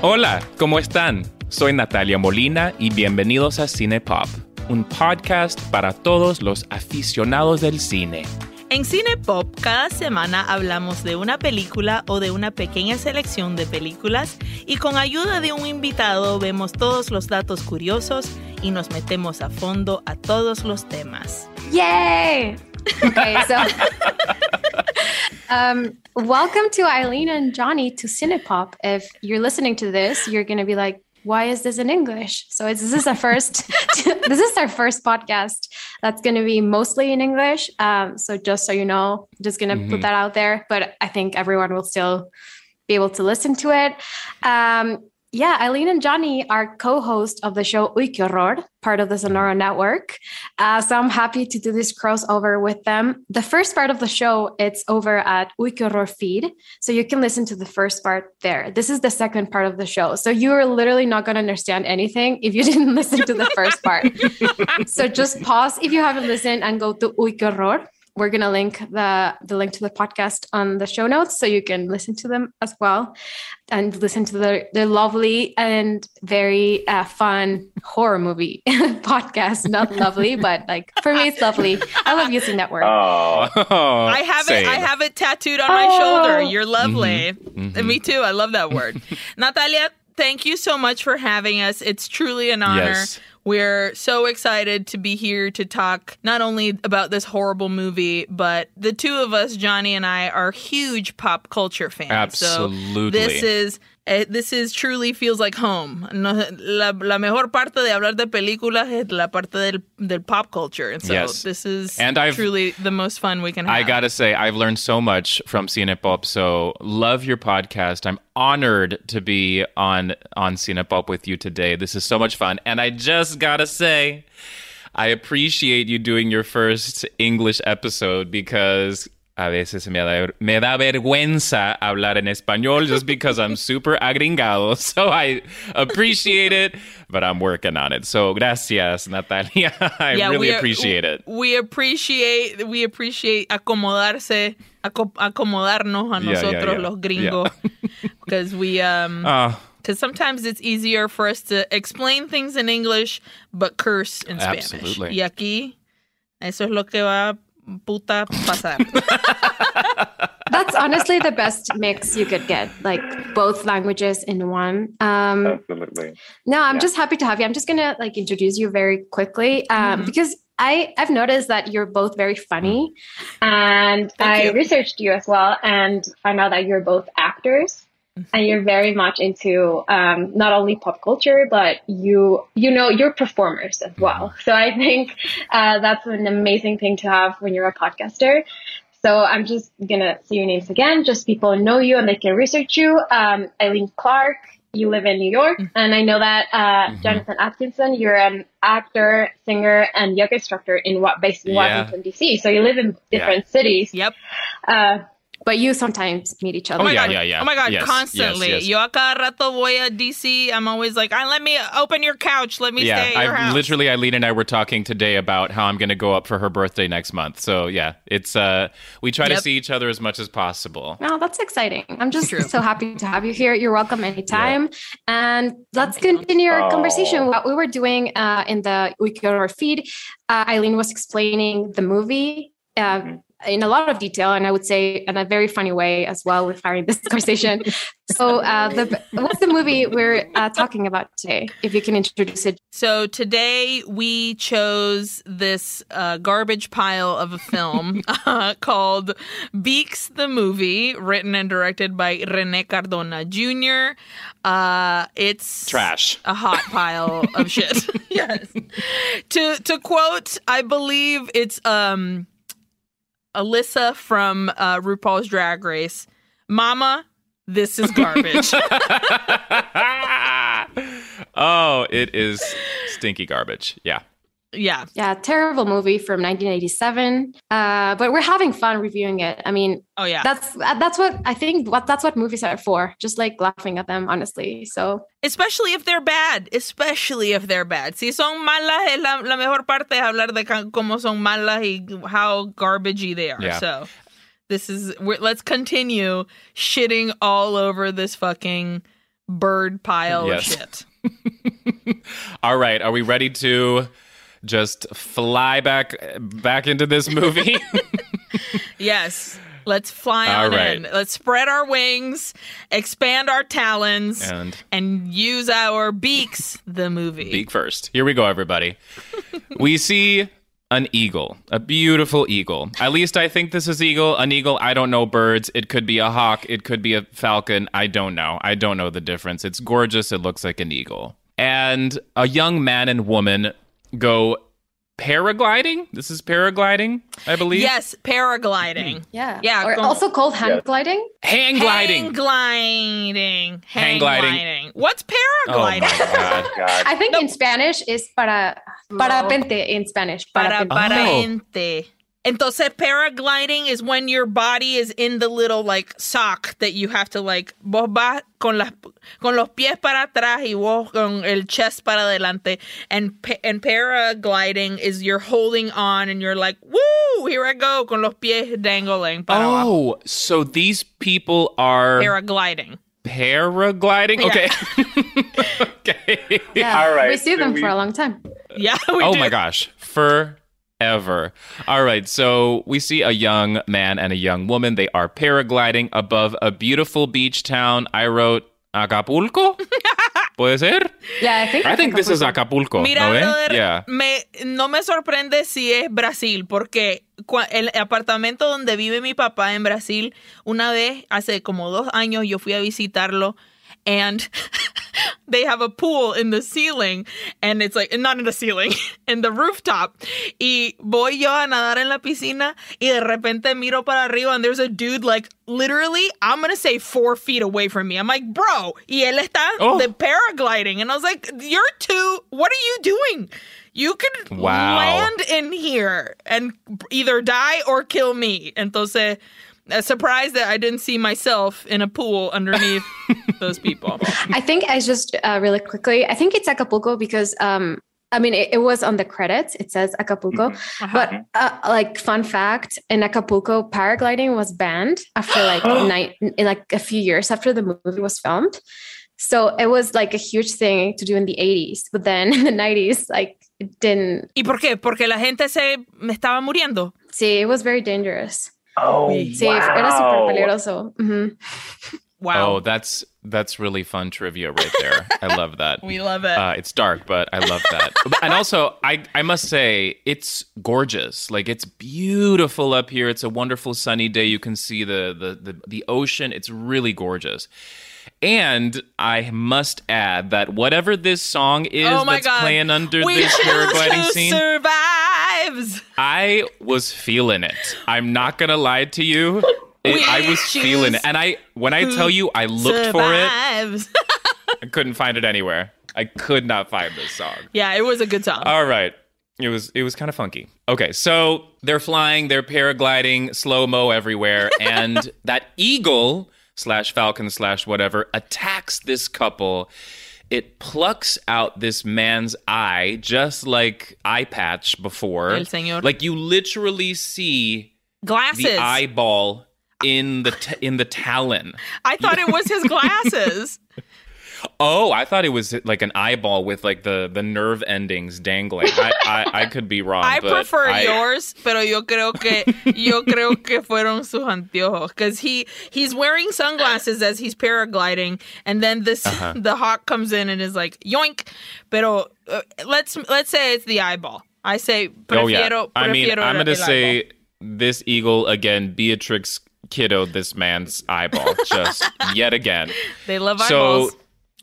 Hola, ¿cómo están? Soy Natalia Molina y bienvenidos a Cine Pop, un podcast para todos los aficionados del cine. En Cine Pop, cada semana hablamos de una película o de una pequeña selección de películas y con ayuda de un invitado vemos todos los datos curiosos y nos metemos a fondo a todos los temas. Yay! Okay, so um, welcome to Aileen and Johnny to Cinepop. If you're listening to this, you're going to be like, why is this in English? So it's, this is our first this is our first podcast that's going to be mostly in English. Um, so just so you know, just going to Mhm. put that out there. But I think everyone will still be able to listen to it. Um, yeah, Aileen and Johnny are co-host of the show Uy Horror, part of the Sonoro Network. Uh, so I'm happy to do this crossover with them. The first part of the show, it's over at Uy Horror feed. So you can listen to the first part there. This is the second part of the show. So you are literally not going to understand anything if you didn't listen to the first part. so just pause if you haven't listened and go to Uy Horror. We're gonna link the the link to the podcast on the show notes so you can listen to them as well and listen to the the lovely and very uh, fun horror movie podcast. Not lovely, but like for me it's lovely. I love using that word. Oh, I have it. I have it tattooed on my Oh. shoulder. You're lovely. Mhm. And me too. I love that word. Natalia, thank you so much for having us. It's truly an honor. Yes. We're so excited to be here to talk not only about this horrible movie, but the two of us, Johnny and I, are huge pop culture fans. Absolutely. So this is Eh, this is truly feels like home. No, la, la mejor parte de hablar de películas es la parte del, del pop culture. And so Yes. this is And I've- truly the most fun we can have. I gotta say, I've learned so much from Cinepop. So love your podcast. I'm honored to be on on Cinepop with you today. This is so much fun, and I just gotta say, I appreciate you doing your first English episode because. A veces me da, me da vergüenza hablar en español just because I'm super agringado. So I appreciate it, but I'm working on it. So gracias, Natalia. I really we- appreciate it. We appreciate we appreciate acomodarse, aco- acomodarnos a Yeah, yeah, nosotros yeah. los gringos because we um Oh, because sometimes it's easier for us to explain things in English but curse in Spanish. Absolutely. Y aquí eso es lo que va puta pasar. That's honestly the best mix you could get, like both languages in one. Um, absolutely. No, I'm Yeah. just happy to have you. I'm just gonna like introduce you very quickly um, Mhm. because I I've noticed that you're both very funny, and Thank I you. researched you as well and found out that you're both actors. And you're very much into um, not only pop culture, but you you know you're performers as well. So I think uh, that's an amazing thing to have when you're a podcaster. So I'm just gonna say your names again, just people know you and they can research you. Um, Aileen Clark, you live in New York, and I know that uh, Mhm. Jonathan Atkinson, you're an actor, singer, and yoga instructor in what based in Yeah. Washington D.C. So you live in different cities, yep. uh, but you sometimes meet each other. Oh my yeah, god. yeah, yeah. Oh my god, Yes, constantly. yes, yes. Yo a cada rato voy a DC. I'm always like, ah, let me open your couch. Let me stay yeah, at your I house. literally Aileen and I were talking today about how I'm going to go up for her birthday next month. So yeah, it's uh we try to see each other as much as possible. Oh, that's exciting. I'm just True. so happy to have you here. You're welcome anytime. And let's continue our Oh. conversation. What we were doing uh, in the Uy Que Horror feed, uh, Aileen was explaining the movie. Uh, Mhm. In a lot of detail, and I would say in a very funny way as well. With having this conversation, so uh, the what's the movie we're uh, talking about today? If you can introduce it, So today we chose this uh, garbage pile of a film uh, called Beaks the Movie, written and directed by Rene Cardona Jr. Uh, it's Trash. a hot pile of shit. yes. To to quote, I believe it's um Alyssa from uh, RuPaul's Drag Race. Mama, this is garbage. oh, it is stinky garbage. Yeah. Yeah. yeah, terrible movie from 1987. Uh, but we're having fun reviewing it. I mean, Oh yeah. that's that's what I think. What that's what movies are for. Just like laughing at them, honestly. So Especially if they're bad. Especially if they're bad. Si son malas, es la, la mejor parte es hablar de cómo son malas y how garbagey they are. Yeah. So this is we're, let's continue shitting all over this fucking bird pile Yes. of shit. All right, are we ready to just fly back back into this movie? Yes. Let's fly All on right. in. Let's spread our wings, expand our talons, And- and use our beaks, the movie. Beak first. Here we go, everybody. we see an eagle, a beautiful eagle. At least I think this is eagle. An eagle. I don't know birds. It could be a hawk. It could be a falcon. I don't know. I don't know the difference. It's gorgeous. It looks like an eagle. And a young man and woman go paragliding. This is paragliding, I believe. Yes, paragliding. Hmm. Yeah. Yeah, Or con- also called hang gliding. Hang gliding. Hang gliding. Hang Hang gliding. gliding. What's oh my paragliding? god. God. I think in Spanish is para parapente in Spanish. Para, Parapente. para Oh. Ente. Entonces, paragliding is when your body is in the little like sock that you have to like vos vas con las con los pies para atrás y vos con el chest para adelante. And pa- and paragliding is you're holding on and you're like, woo, here I go con los pies dangling. Para oh, abajo. Oh, so these people are Paragliding. paragliding? Okay. okay. Yeah. All right, We see so them we- for a long time. Yeah. We oh do. my gosh. Forever. All right. So we see a young man and a young woman. They are paragliding above a beautiful beach town. I wrote Acapulco. Puede ser? Yeah, I think. I think this is Acapulco. Mira, ¿no, eh? brother, Yeah. me, no me sorprende si es Brasil, porque cua- el apartamento donde vive mi papá en Brasil, una vez, hace como dos años, yo fui a visitarlo, and they have a pool in the ceiling, and it's like, not in the ceiling, in the rooftop. Y voy yo a nadar en la piscina, y de repente miro para arriba, and there's a dude like, literally, I'm gonna say four feet away from me. I'm like, bro, y él está Oh. de paragliding. And I was like, you're too, what are you doing? You could Wow. land in here and either die or kill me. Entonces, uh, surprised that I didn't see myself in a pool underneath those people. I think I just uh, really quickly. I think it's Acapulco because um, I mean it, it was on the credits. It says Acapulco, but uh, like fun fact: in Acapulco, paragliding was banned after like nine, in like a few years after the movie was filmed. So it was like a huge thing to do in the 80s, but then in the 90s, like it didn't. ¿Y por qué? Porque la gente se me estaba muriendo. See, it was very dangerous. Oh, Sí, wow. era súper peligroso. Wow. Oh, that's that's really fun trivia right there. I love that. we love it. Uh, it's dark, but I love that. and also, I I must say, it's gorgeous. Like it's beautiful up here. It's a wonderful sunny day. You can see the the the, the ocean. It's really gorgeous. And I must add that whatever this song is oh that's God. playing under we this choose paragliding who scene, survives. I was feeling it. I'm not gonna lie to you. It, I was feeling it, and I when I tell you, I looked for it. I couldn't find it anywhere. I could not find this song. yeah, it was a good song. All right. It was it was kind of funky. Okay, so they're flying, they're paragliding, slow mo everywhere, and that eagle slash falcon slash whatever attacks this couple. It plucks out this man's eye, just like eye patch before. El señor. Like you literally see Glasses. the eyeball in the t- in the talon. I thought it was his glasses. Oh, I thought it was like an eyeball with like the the nerve endings dangling. I I, I could be wrong. I prefer I- yours, pero yo creo que yo creo que fueron sus anteojos because he he's wearing sunglasses as he's paragliding, and then this Uh-huh. the hawk comes in and is like yoink. Pero uh, let's let's say it's the eyeball. I say prefiero. Oh yeah. I mean, I'm gonna say eyeball. this eagle again. Beatrix kiddoed this man's eyeball just yet again. they love So eyeballs.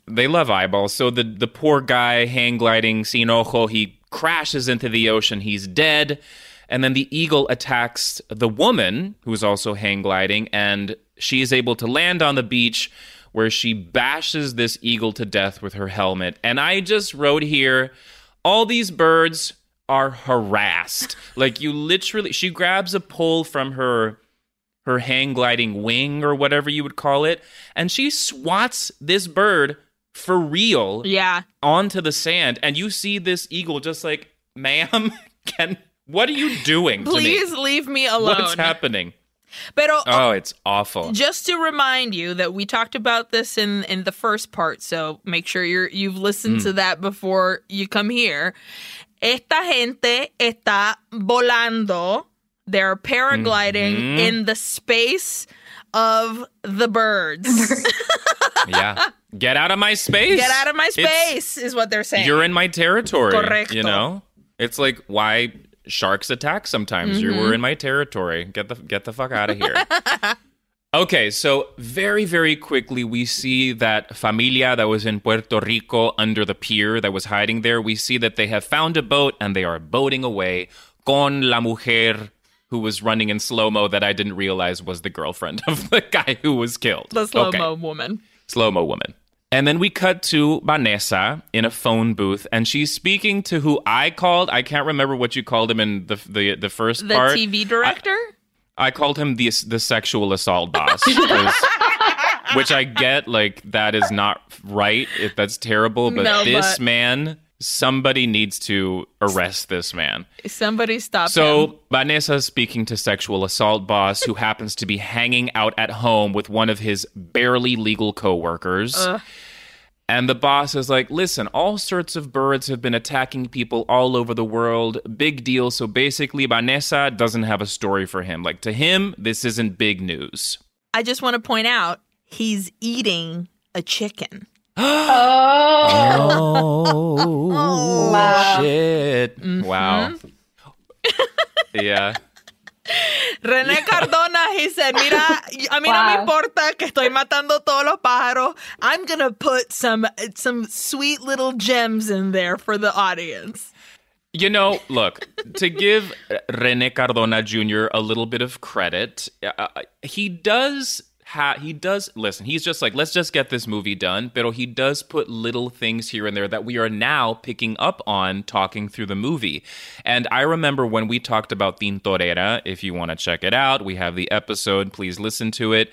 They love eyeballs. So the the poor guy hang gliding sin ojo, he crashes into the ocean. He's dead. And then the eagle attacks the woman who's also hang gliding, and she is able to land on the beach where she bashes this eagle to death with her helmet. And I just wrote here all these birds are harassed. like you literally she grabs a pole from her her hang gliding wing or whatever you would call it, and she swats this bird for real yeah, onto the sand. And you see this eagle just like, ma'am, can what are you doing? to me? please leave me alone. What's happening? Pero oh, oh, it's awful. just to remind you that we talked about this in in the first part, so make sure you're you've listened to hmm. that before you come here. Esta gente está volando. They're paragliding mm-hmm. in the space of the birds. yeah. Get out of my space. Get out of my It's- space is what they're saying. you're in my territory. Correcto. You know? It's like why sharks attack sometimes. You Mm-hmm. were in my territory. Get the get the fuck out of here. okay, so very, very quickly we see that familia that was in Puerto Rico under the pier that was hiding there. We see that they have found a boat and they are boating away con la mujer who was running in slow-mo that I didn't realize was the girlfriend of the guy who was killed. the slow Okay mo woman. Slow mo woman. And then we cut to Vanessa in a phone booth, and she's speaking to who I called. I can't remember what you called him in the the, the first The part. TV director? I called him the the sexual assault boss, which I get. Like that is not right. If that's terrible, but No, this but- man, somebody needs to arrest this man. Somebody stop him. So Vanessa's speaking to sexual assault boss who happens to be hanging out at home with one of his barely legal coworkers. And the boss is like, listen, all sorts of birds have been attacking people all over the world. Big deal. So basically, Vanessa doesn't have a story for him. Like, to him, this isn't big news. I just want to point out he's eating a chicken. Oh, Wow. shit. Wow. yeah. René Cardona, he said, mira, a mí no me Wow. importa que estoy matando todos los pájaros. I'm going to put some some sweet little gems in there for the audience. You know, look, to give Rene Cardona Jr. a little bit of credit, uh, he does ha- he does listen, he's just like, let's just get this movie done, but he does put little things here and there that we are now picking up on talking through the movie. And I remember when we talked about Tintorera, if you want to check it out, we have the episode, please listen to it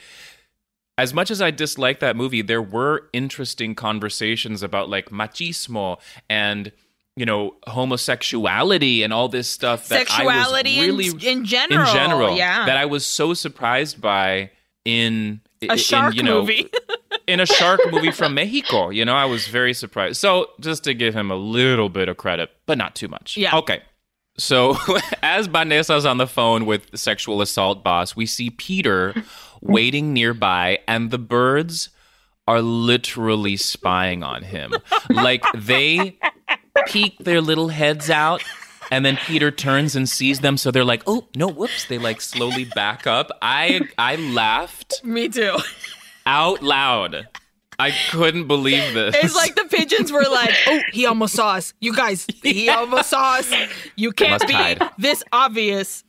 as much as I dislike that movie, there were interesting conversations about like machismo and you know homosexuality and all this stuff that Sexuality I was really in general, in general yeah. that I was so surprised by in A in, shark you know, movie. in a shark movie from Mexico. You know, I was very surprised. So just to give him a little bit of credit, but not too much. Yeah. Okay. So as Vanessa's on the phone with the sexual assault boss, we see Peter waiting nearby, and the birds are literally spying on him. like they peek their little heads out. And then Peter turns and sees them, so they're like, "Oh no, whoops!" They like slowly back up. I I laughed Me too. out loud. I couldn't believe this. It's like the pigeons were like, oh, he almost saw us. You guys, he almost saw us. You can't Must be hide. this obvious.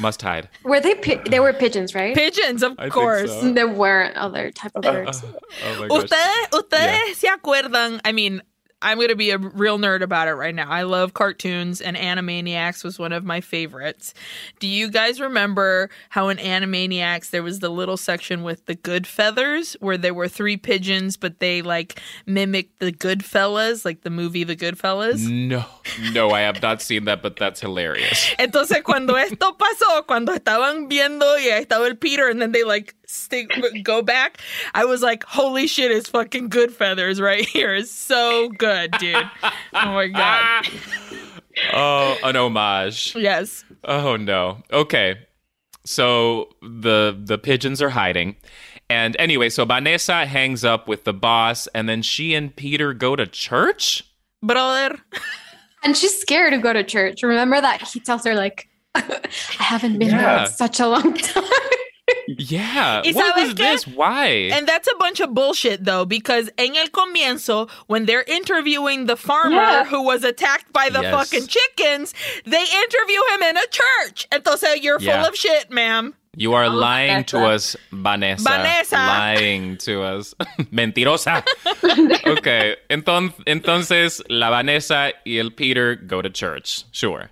must hide. Were they? Pi- they were pigeons, right? Pigeons, of I course. so. There weren't other type of uh, birds. Oh my gosh. Ustedes, ustedes se acuerdan? I mean, I'm going to be a real nerd about it right now. I love cartoons, and Animaniacs was one of my favorites. Do you guys remember how in Animaniacs there was the little section with the good feathers where there were three pigeons, but they like mimicked the good fellas, like the movie The Goodfellas? No, no, I have not seen that, but that's hilarious. Entonces, cuando esto pasó, cuando estaban viendo y ahí estaba el Peter, and then they like stick go back, I was like, "Holy shit! It's fucking good feathers right here. It's so good, dude. Oh my god. Oh, an homage. Yes. Oh no. Okay. So the the pigeons are hiding. And anyway, so Vanessa hangs up with the boss and then she and Peter go to church? Brother. And she's scared to go to church. Remember that he tells her like, "I haven't been there Yeah. in such a long time." Yeah. ¿Y What was qué? this? Why? And that's a bunch of bullshit though, because en el comienzo, when they're interviewing the farmer Yeah. who was attacked by the Yes. fucking chickens, they interview him in a church. Entonces you're Yeah. full of shit, ma'am. you are oh, lying to us, Vanessa. Vanessa. Lying to us. Mentirosa. okay. Enton- entonces, la Vanessa y el Peter go to church. Sure.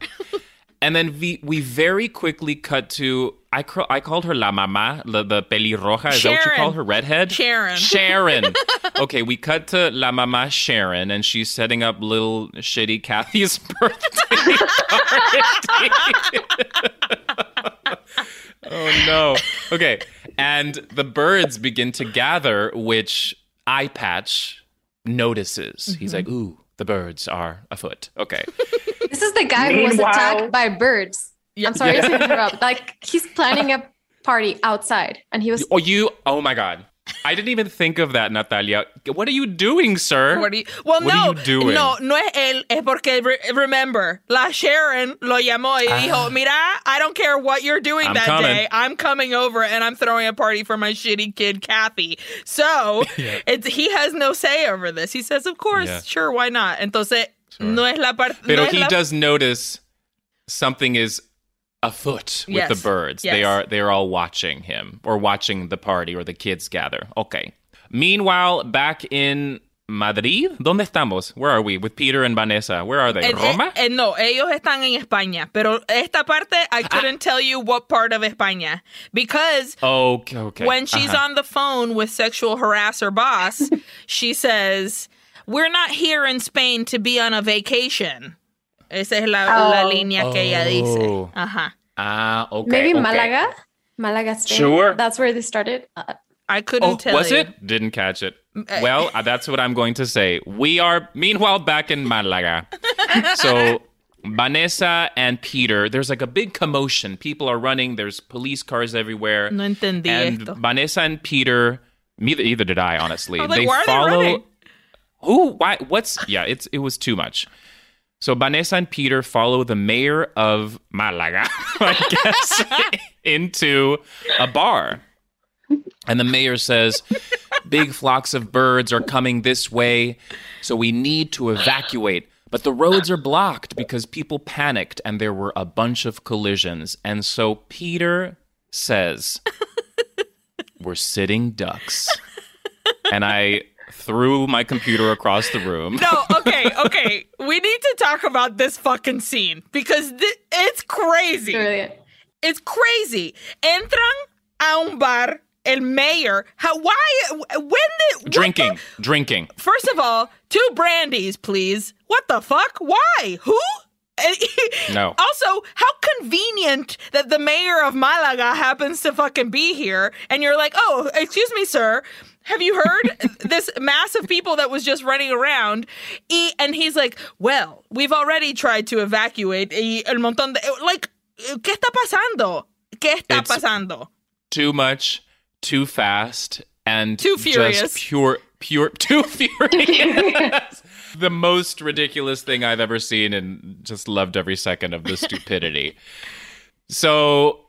And then we, we very quickly cut to I cr- I called her la mamá, the, the pelirroja. Is that what you call her? Redhead? Sharon. Sharon. okay, we cut to la mamá Sharon, and she's setting up little shitty Kathy's birthday party. oh no. Okay. And the birds begin to gather, which Eye Patch notices. He's mm-hmm. like, ooh, the birds are afoot. Okay. This is the guy who was attacked by birds. I'm sorry to interrupt. Like he's planning a party outside, and he was. Oh, you, oh my God. I didn't even think of that, Natalia. What are you doing, sir? What do you- well, What no, are you doing? no, no es él, es porque re- remember, la Sharon lo llamó y dijo, mira, I don't care what you're doing Ah. I'm that coming." day, I'm coming over and I'm throwing a party for my shitty kid Kathy. So it's, he has no say over this. He says, of course, Yeah. sure, why not? Entonces, no es la parte. Pero no he la- does notice something is afoot with Yes. the birds. They are they are all watching him or watching the party or the kids gather. Okay. Meanwhile, back in Madrid, ¿dónde estamos? Where are we with Peter and Vanessa? Where are they? En- Roma? en- en- no, ellos están en España, pero esta parte I Ah. couldn't tell you what part of España because okay, okay. when she's Ajá. on the phone with sexual harasser boss, she says, "We're not here in Spain to be on a vacation." Esa es la, la Oh. línea que ella dice. Oh. Ajá. Ah, okay. Maybe okay. Malaga, Malaga, Spain. Sure. That's where they started. Uh, I couldn't Oh, tell was you. it? Didn't catch it. Well, uh, that's what I'm going to say. We are, meanwhile, back in Malaga. so, Vanessa and Peter, there's like a big commotion. People are running, there's police cars everywhere. No entendí and esto. Vanessa and Peter, neither, either did I, honestly. I was like, why are they running? Who? Why? What's? Yeah, it's it was too much. So Vanessa and Peter follow the mayor of Malaga, I guess, into a bar. And the mayor says, Big flocks of birds are coming this way, so we need to evacuate. But the roads are blocked because people panicked and there were a bunch of collisions. And so Peter says, We're sitting ducks. And I threw my computer across the room. No, okay, okay. we need to talk about this fucking scene because thi- it's crazy. brilliant. It's crazy. Entran a un bar. El mayor. How? Why? When did what the- Drinking, drinking. First of all, two brandies, please. What the fuck? Why? Who? No. Also, how convenient that the mayor of Malaga happens to fucking be here, and you're like, oh, excuse me, sir. Have you heard this mass of people that was just running around? Y- And he's like, well, we've already tried to evacuate. Y el montón de like, ¿qué está pasando? ¿Qué está It's- pasando? Too much, too fast, and Too furious. Just pure, pure, too furious. the most ridiculous thing I've ever seen, and just loved every second of the stupidity. so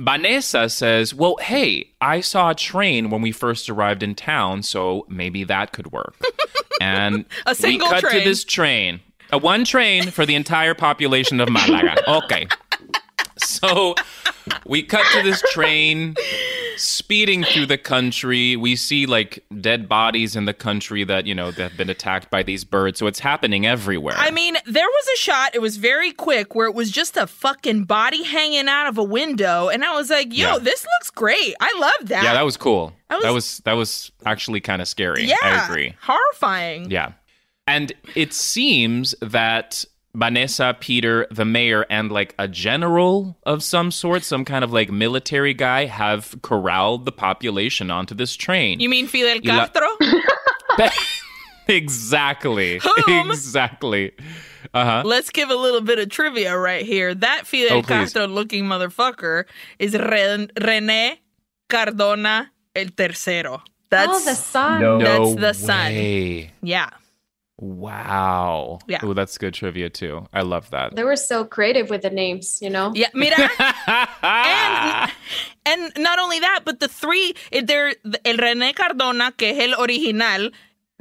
Vanessa says, "Well, hey, I saw a train when we first arrived in town, so maybe that could work." And A single we cut train. to this train, a one train for the entire population of Malaga. Okay. So we cut to this train speeding through the country. We see like dead bodies in the country that, you know, that have been attacked by these birds. So it's happening everywhere. I mean, there was a shot, it was very quick, where it was just a fucking body hanging out of a window. And I was like, yo, Yeah. this looks great. I love that. yeah, that was cool. That That was- was that was, actually kind of scary. Yeah, I agree. Horrifying. Yeah. And it seems that Vanessa, Peter, the mayor, and like a general of some sort, some kind of like military guy, have corralled the population onto this train. You mean Fidel Y la- Castro? exactly. Whom? Exactly. Uh huh. Let's give a little bit of trivia right here. That Fidel Oh. Castro looking motherfucker is Ren- René Cardona el Tercero. That's oh, the son. No. That's the son. way. yeah. Wow. Yeah. Oh, that's good trivia too. I love that. They were so creative with the names, you know? Yeah, mira. and, and not only that, but the three, eh, there, el René Cardona, que es el original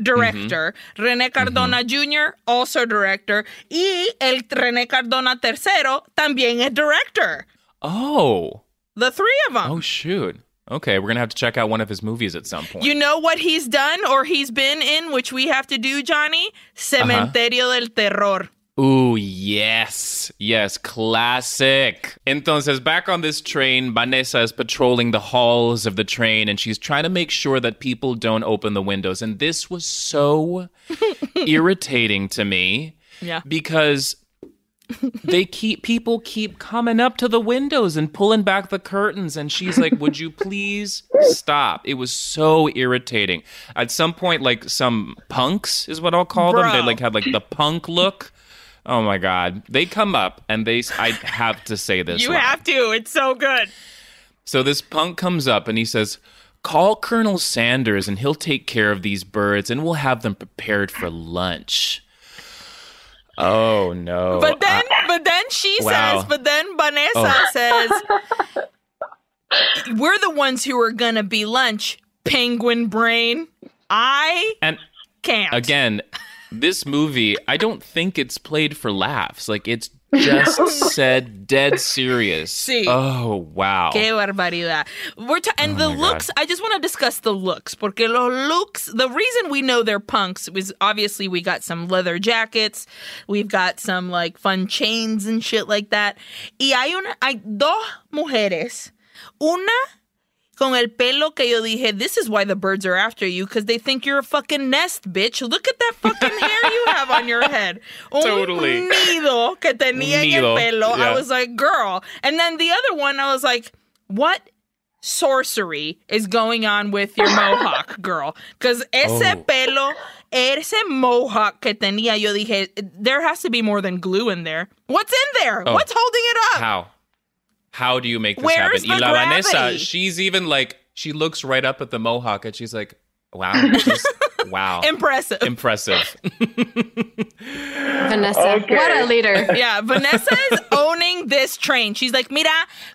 director, mm-hmm. René Cardona mm-hmm. Jr., also director, y el René Cardona tercero también es director. oh. The three of them. Oh shoot. Okay, we're gonna have to check out one of his movies at some point. You know what he's done or he's been in, which we have to do, Johnny? Cementerio uh-huh. del Terror. Ooh, yes. Yes, classic. Entonces, back on this train, Vanessa is patrolling the halls of the train and she's trying to make sure that people don't open the windows. And this was so irritating to me Yeah. because they keep people keep coming up to the windows and pulling back the curtains and she's like would you please stop it was so irritating at some point like some punks is what i'll call them they like had like the punk look oh my god they come up and they i have to say this You line. have to. It's so good. So this punk comes up and he says, Call Colonel Sanders and he'll take care of these birds and we'll have them prepared for lunch. Oh no. But then, I- but then she Wow. says, but then Vanessa Oh. says, "We're the ones who are gonna be lunch." Penguin brain. I and can't. again, this movie, I don't think it's played for laughs. Like it's just said dead serious. Sí. Oh wow. Qué barbaridad. We're ta- and oh the Oh God. looks. I just want to discuss the looks porque los looks. The reason we know they're punks is obviously we got some leather jackets, we've got some like fun chains and shit like that. Y hay una, hay dos mujeres, una con el pelo que yo dije, this is why the birds are after you because they think you're a fucking nest, bitch. Look at that fucking hair you have on your head. Un Totally. nido que tenía en el pelo. yeah. I was like, girl. And then the other one, I was like, what sorcery is going on with your mohawk, girl? Because ese Oh. pelo, ese mohawk que tenía, yo dije, there has to be more than glue in there. What's in there? Oh. What's holding it up? How? How do you make this Where's happen? Y the la Vanessa, gravity? she's even like she looks right up at the mohawk and she's like, "Wow, just, wow, Impressive. impressive." Vanessa, Okay. what a leader. Yeah, Vanessa is owning this train. She's like, Mira,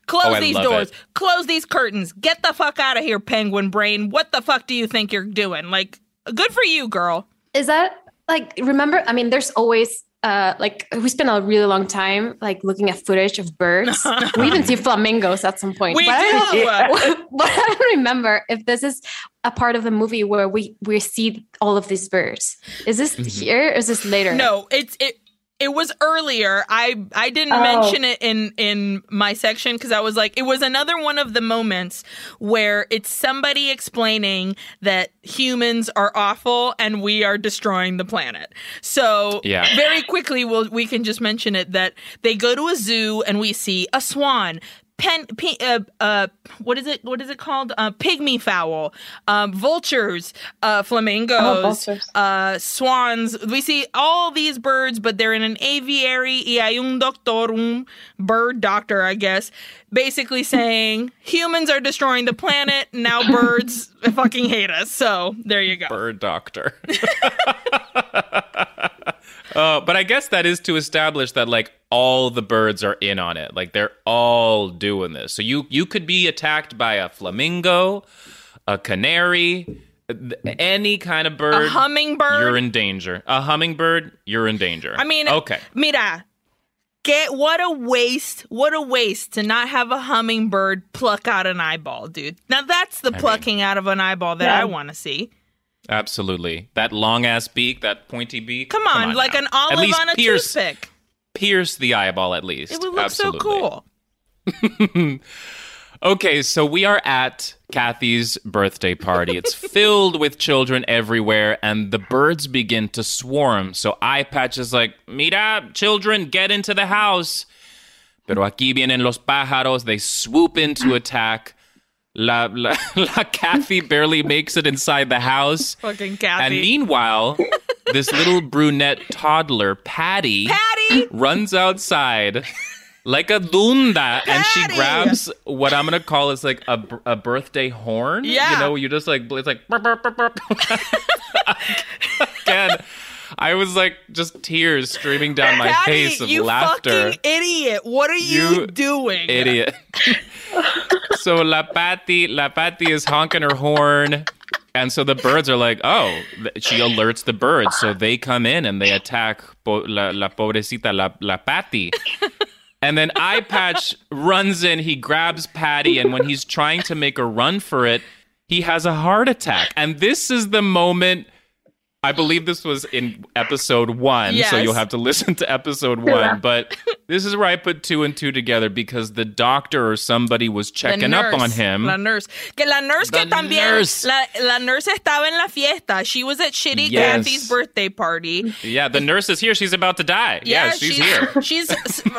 close Oh, these doors, it. close these curtains, get the fuck out of here, penguin brain. What the fuck do you think you're doing? Like, good for you, girl. Is that like remember? I mean, there's always uh like we spent a really long time like looking at footage of birds. we even see flamingos at some point. We But I don't- but I don't remember if this is a part of the movie where we we see all of these birds. Is this Mm-hmm. here? Or is this later? No, it's it. It was earlier. I I didn't Oh. mention it in in my section because I was like, it was another one of the moments where it's somebody explaining that humans are awful and we are destroying the planet. So Yeah. very quickly, we'll, we can just mention it that they go to a zoo and we see a swan. Pen, pe- uh, uh, what is it? What is it called? Uh, pygmy fowl, um, vultures, uh, flamingos, Oh, vultures. uh, swans. We see all these birds, but they're in an aviary. Y hay un doctor, un bird doctor, I guess, basically saying humans are destroying the planet. Now birds fucking hate us. So there you go. Bird doctor. Uh, but I guess that is to establish that like all the birds are in on it. Like they're all doing this. So you you could be attacked by a flamingo, a canary, any kind of bird. A hummingbird. You're in danger. A hummingbird, you're in danger. I mean, okay. Mira, get what a waste! What a waste to not have a hummingbird pluck out an eyeball, dude. Now that's the mean- plucking out of an eyeball that Yeah. I want to see. Absolutely. That long ass beak, that pointy beak. Come on, like now. an At olive least on a pierce, toothpick. Pierce the eyeball at least. It would look Absolutely. so cool. Okay, so we are at Kathy's birthday party. It's filled with children everywhere, and the birds begin to swarm. So Eye Patch is like, Mira, children, get into the house. Pero aquí vienen los pájaros. They swoop in to attack. La, la, la Kathy barely makes it inside the house. Fucking Kathy. And meanwhile, this little brunette toddler, Patty, Patty. runs outside like a dunda and she grabs what I'm gonna call is like a, a birthday horn. Yeah. You know, you just like it's like burp, burp, burp. again. I was like just tears streaming down my Patty, face of you laughter. fucking idiot! What are you, You doing, Idiot. so La Patty, La Patty is honking her horn. And so the birds are like, oh, she alerts the birds. So they come in and they attack po- la, la pobrecita, la, la Patty. And then Eye Patch runs in, he grabs Patty, and when he's trying to make a run for it, he has a heart attack. And this is the moment. I believe this was in episode one, so you'll have to listen to episode one. But this is where I put two and two together because the doctor or somebody was checking up on him. La nurse. Que la nurse que The también. nurse. La, la nurse estaba en la fiesta. She was at Shitty Yes. Kathy's birthday party. yeah, the nurse is here. She's about to die. Yeah, she's, here. She's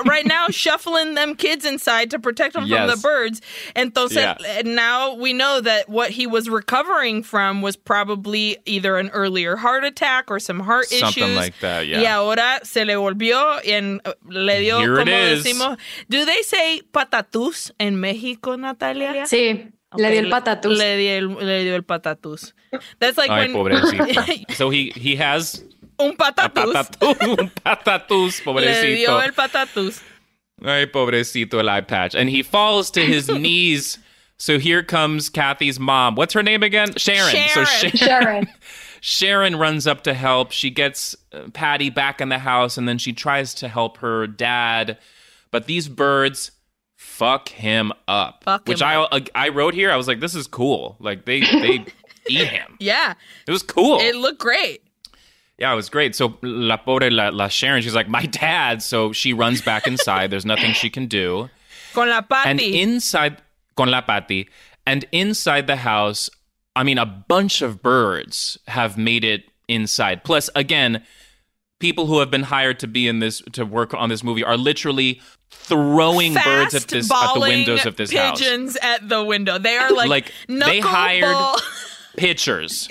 right now shuffling them kids inside to protect them from the birds. Entonces, Yeah. eh, now we know that what he was recovering from was probably either an earlier heart attack or some heart Something issues. like that, yeah. Y ahora se le volvió en le dio Here it como is. decimos. Do they say patatus en México, Natalia? Sí, le Okay, dio el patatús. Le, di el- le dio el patatus. That's like Ay, when pobrecito. so he he has un a patatus. patatus, un patatus, Le dio pobrecito. el patatus. Ay, pobrecito el eye patch. And he falls to his knees. So here comes Kathy's mom. What's her name again? Sharon. So Sharon. Sha- Sharon. Sharon runs up to help. She gets uh, Patty back in the house and then she tries to help her dad. But these birds fuck him up. Fuck which him I uh, I wrote here. I was like, this is cool. Like they they eat him. Yeah, It was cool. it looked great. Yeah, it was great. So La Pobre La, La Sharon, she's like, my dad. So she runs back inside. There's nothing she can do. Con la And inside, con la Patty, and inside the house, I mean, a bunch of birds have made it inside. Plus, again, people who have been hired to be in this to work on this movie are literally throwing birds at this at the windows of this house. pigeons at the window. They are like, Like, they hired- Pitchers,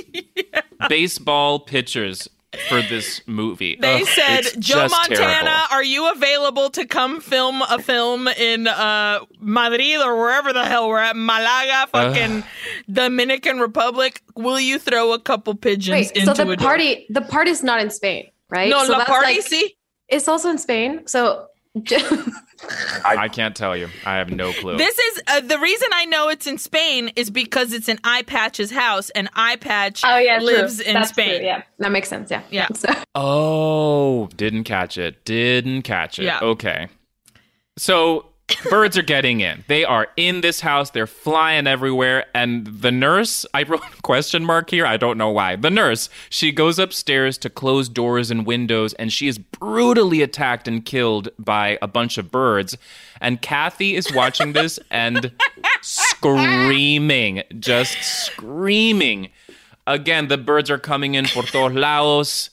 baseball pitchers for this movie. They Ugh, said, Joe Montana, terrible. are you available to come film a film in uh, Madrid or wherever the hell we're at? Malaga, fucking Dominican Republic. Will you throw a couple pigeons Wait, into so a the door? party, the party's not in Spain, right? No, so la that's party, like- see? It's also in Spain. So I can't tell you. I have no clue. This is uh, the reason I know it's in Spain is because it's in Eye Patch's house, and Eye Patch oh yeah, lives true. in That's Spain. True, yeah, that makes sense. Yeah, Yeah. So, Oh, didn't catch it. Didn't catch it. Yeah. Okay. So birds are getting in. They are in this house. They're flying everywhere. And the nurse, I wrote a question mark here. I don't know why. The nurse, she goes upstairs to close doors and windows, and she is brutally attacked and killed by a bunch of birds. And Kathy is watching this and screaming, just screaming. Again, the birds are coming in por todos lados.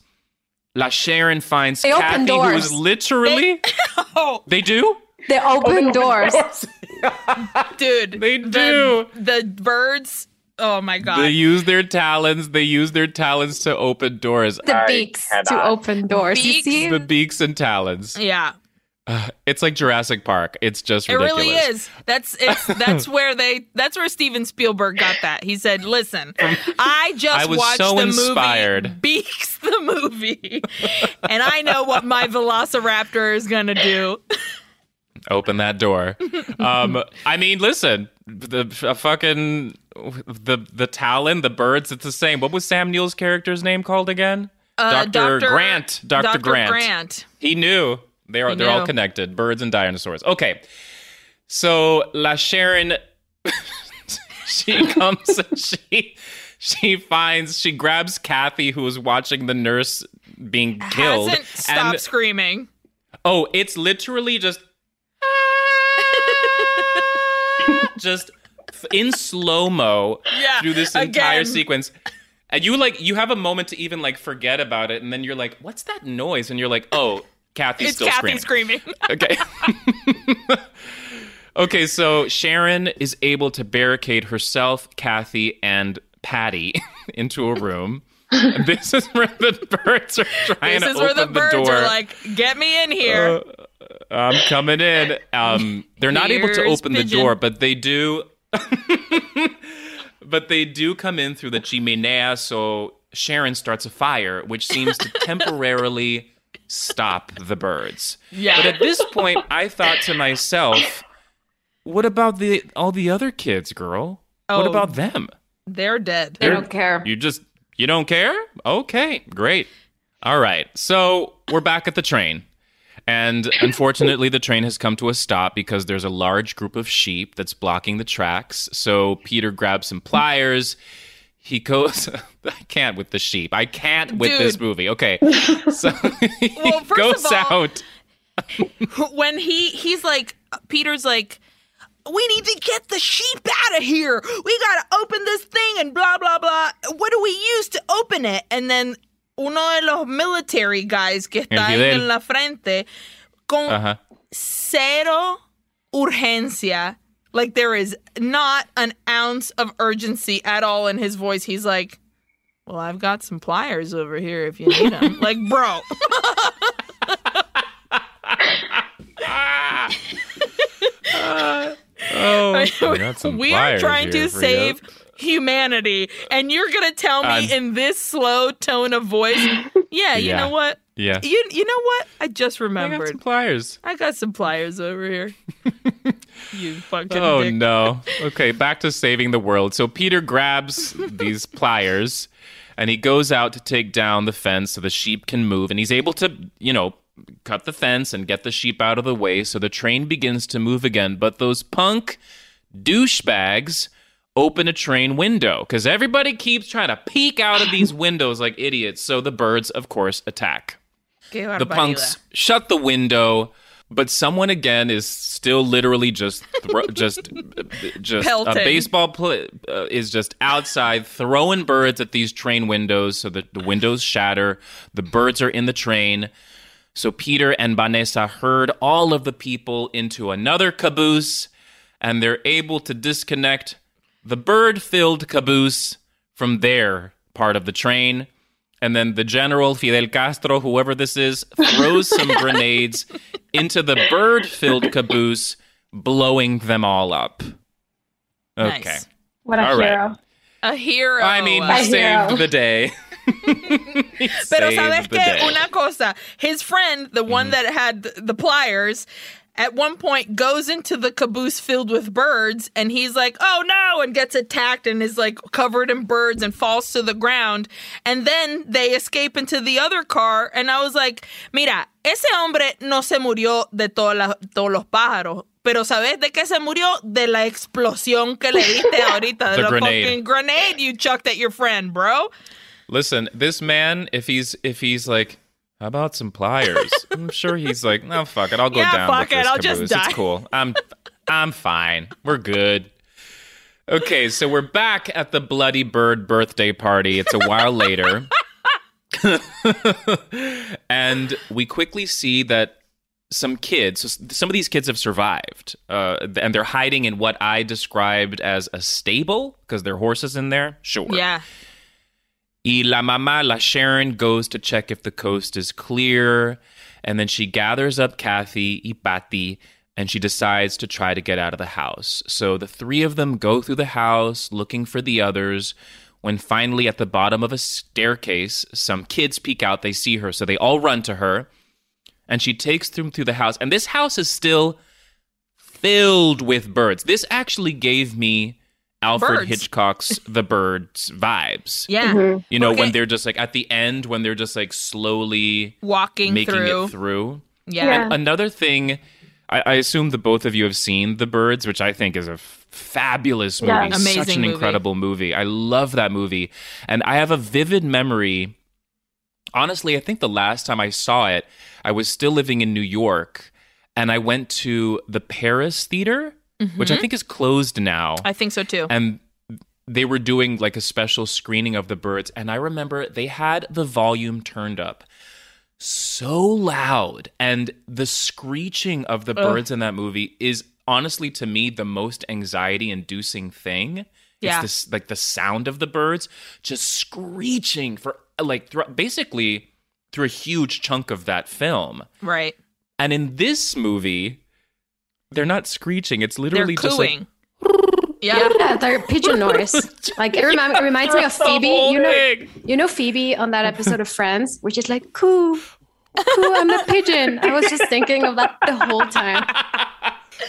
La Sharon finds They Kathy, who is literally. Oh, They do? They open doors. dude, They do. The, birds. Oh my god. They use their talons. They use their talons to open doors. The I beaks to open doors. You see? The beaks and talons. yeah. Uh, it's like Jurassic Park. It's just ridiculous. It really is. That's it's that's where they that's where Steven Spielberg got that. He said, "Listen, I just I was watched so the inspired. movie Beaks the movie, and I know what my Velociraptor is gonna do." Open that door. um, I mean, listen, the fucking the the talon, the birds. It's the same. What was Sam Neill's character's name called again? Uh, Dr. Grant. Dr. Dr. Grant. Grant. He knew. They are He they're all connected. Birds and dinosaurs. Okay. So La Sharon she comes and she she finds she grabs Kathy who is watching the nurse being killed. Hasn't stopped and screaming. oh, it's literally just just in slow-mo Yeah, through this entire again. sequence. And you like you have a moment to even like forget about it, and then you're like, "What's that noise?" And you're like, "Oh, Kathy's It's still Kathy screaming." screaming. Okay. okay, so Sharon is able to barricade herself, Kathy, and Patty into a room. And this is where the birds are trying this to is where open the birds door. are like, "Get me in here." I'm coming in. Um, they're not able to Here's open the door, but they do. but they do come in through the chimenea. So Sharon starts a fire, which seems to temporarily stop the birds. Yeah. But at this point, I thought to myself, "What about the all the other kids, girl? What Oh. about them? They're dead. They don't care. You just you don't care? Okay, great. All right. So we're back at the train. And unfortunately, the train has come to a stop because there's a large group of sheep that's blocking the tracks. So Peter grabs some pliers. He goes, I can't with the sheep. I can't with this movie. Okay. So he Well, first goes of all- out. when he he's like Peter's like we need to get the sheep out of here. We gotta open this thing and blah blah blah. What do we use to open it? And then uno de los military guys que está ahí en la frente con uh-huh. cero urgencia. Like there is not an ounce of urgency at all in his voice. He's like, "Well, I've got some pliers over here if you need them." like, bro. uh, oh, we are trying to save humanity, and you're gonna tell me in this slow tone of voice, yeah, you yeah. know what? Yeah. You you know what? I just remembered. I got some pliers. I got some pliers over here. you fucking Oh dick. no. Okay, back to saving the world. So Peter grabs these pliers and he goes out to take down the fence so the sheep can move and he's able to, you know, cut the fence and get the sheep out of the way so the train begins to move again. But those punk douchebags open a train window because everybody keeps trying to peek out of these windows like idiots. So the birds, of course, attack. The punks shut the window, but someone again is still literally just thro- just just Pelting. a baseball pl- uh, is just outside throwing birds at these train windows so that the windows shatter. The birds are in the train. So Peter and Vanessa herd all of the people into another caboose and they're able to disconnect the bird filled caboose from their part of the train. And then the general, Fidel Castro, whoever this is, throws some grenades into the bird filled caboose, blowing them all up. Okay. Nice. What a All right. hero. A hero. I mean, A saved hero. the day. Pero sabes que una cosa, his friend, the one mm-hmm. that had the pliers, at one point goes into the caboose filled with birds and he's like, "Oh no!" and gets attacked and is like covered in birds and falls to the ground. And then they escape into the other car and I was like, "Mira, ese hombre no se murió de todas las- todos los pájaros." Pero ¿sabes de qué se murió? De la explosión que le diste ahorita. De The la grenade. fucking grenade you chucked at your friend, bro. Listen, this man, if he's if he's like, how about some pliers? I'm sure he's like, no, fuck it, I'll go Yeah, down fuck with it, this I'll just die. It's cool. I'm, I'm fine. We're good. Okay, so we're back at the Bloody Bird birthday party. It's a while later. and we quickly see that some kids, so some of these kids have survived, uh, and they're hiding in what I described as a stable because there are horses in there. Sure. Yeah. Y la mamá, la Sharon, goes to check if the coast is clear. And then she gathers up Kathy y Patty and she decides to try to get out of the house. So the three of them go through the house looking for the others. When finally, at the bottom of a staircase, some kids peek out. They see her. So they all run to her. And she takes them through the house. And this house is still filled with birds. This actually gave me Alfred Birds. Hitchcock's The Birds vibes. Yeah. Mm-hmm. You know, Okay. when they're just like at the end, when they're just like slowly Walking making through. it through. Yeah. Yeah. Another thing, I, I assume the both of you have seen The Birds, which I think is a f- fabulous movie. Yeah. Such an movie. incredible movie. I love that movie. And I have a vivid memory. Honestly, I think the last time I saw it, I was still living in New York and I went to the Paris Theater, which I mm-hmm. think is closed now I think so too. and they were doing like a special screening of the birds and i remember they had the volume turned up so loud and the screeching of the birds in that movie is honestly to me the most anxiety inducing thing Yeah. it's this like the sound of the birds just screeching for like thro- basically through a huge chunk of that film right. and in this movie they're not screeching it's They're literally just like yeah. Yeah, they're pigeon noise. Like it, remind, it reminds me of Phoebe. You know, you know Phoebe on that episode of Friends, which is like coo, coo. I'm a pigeon. I was just thinking of that the whole time.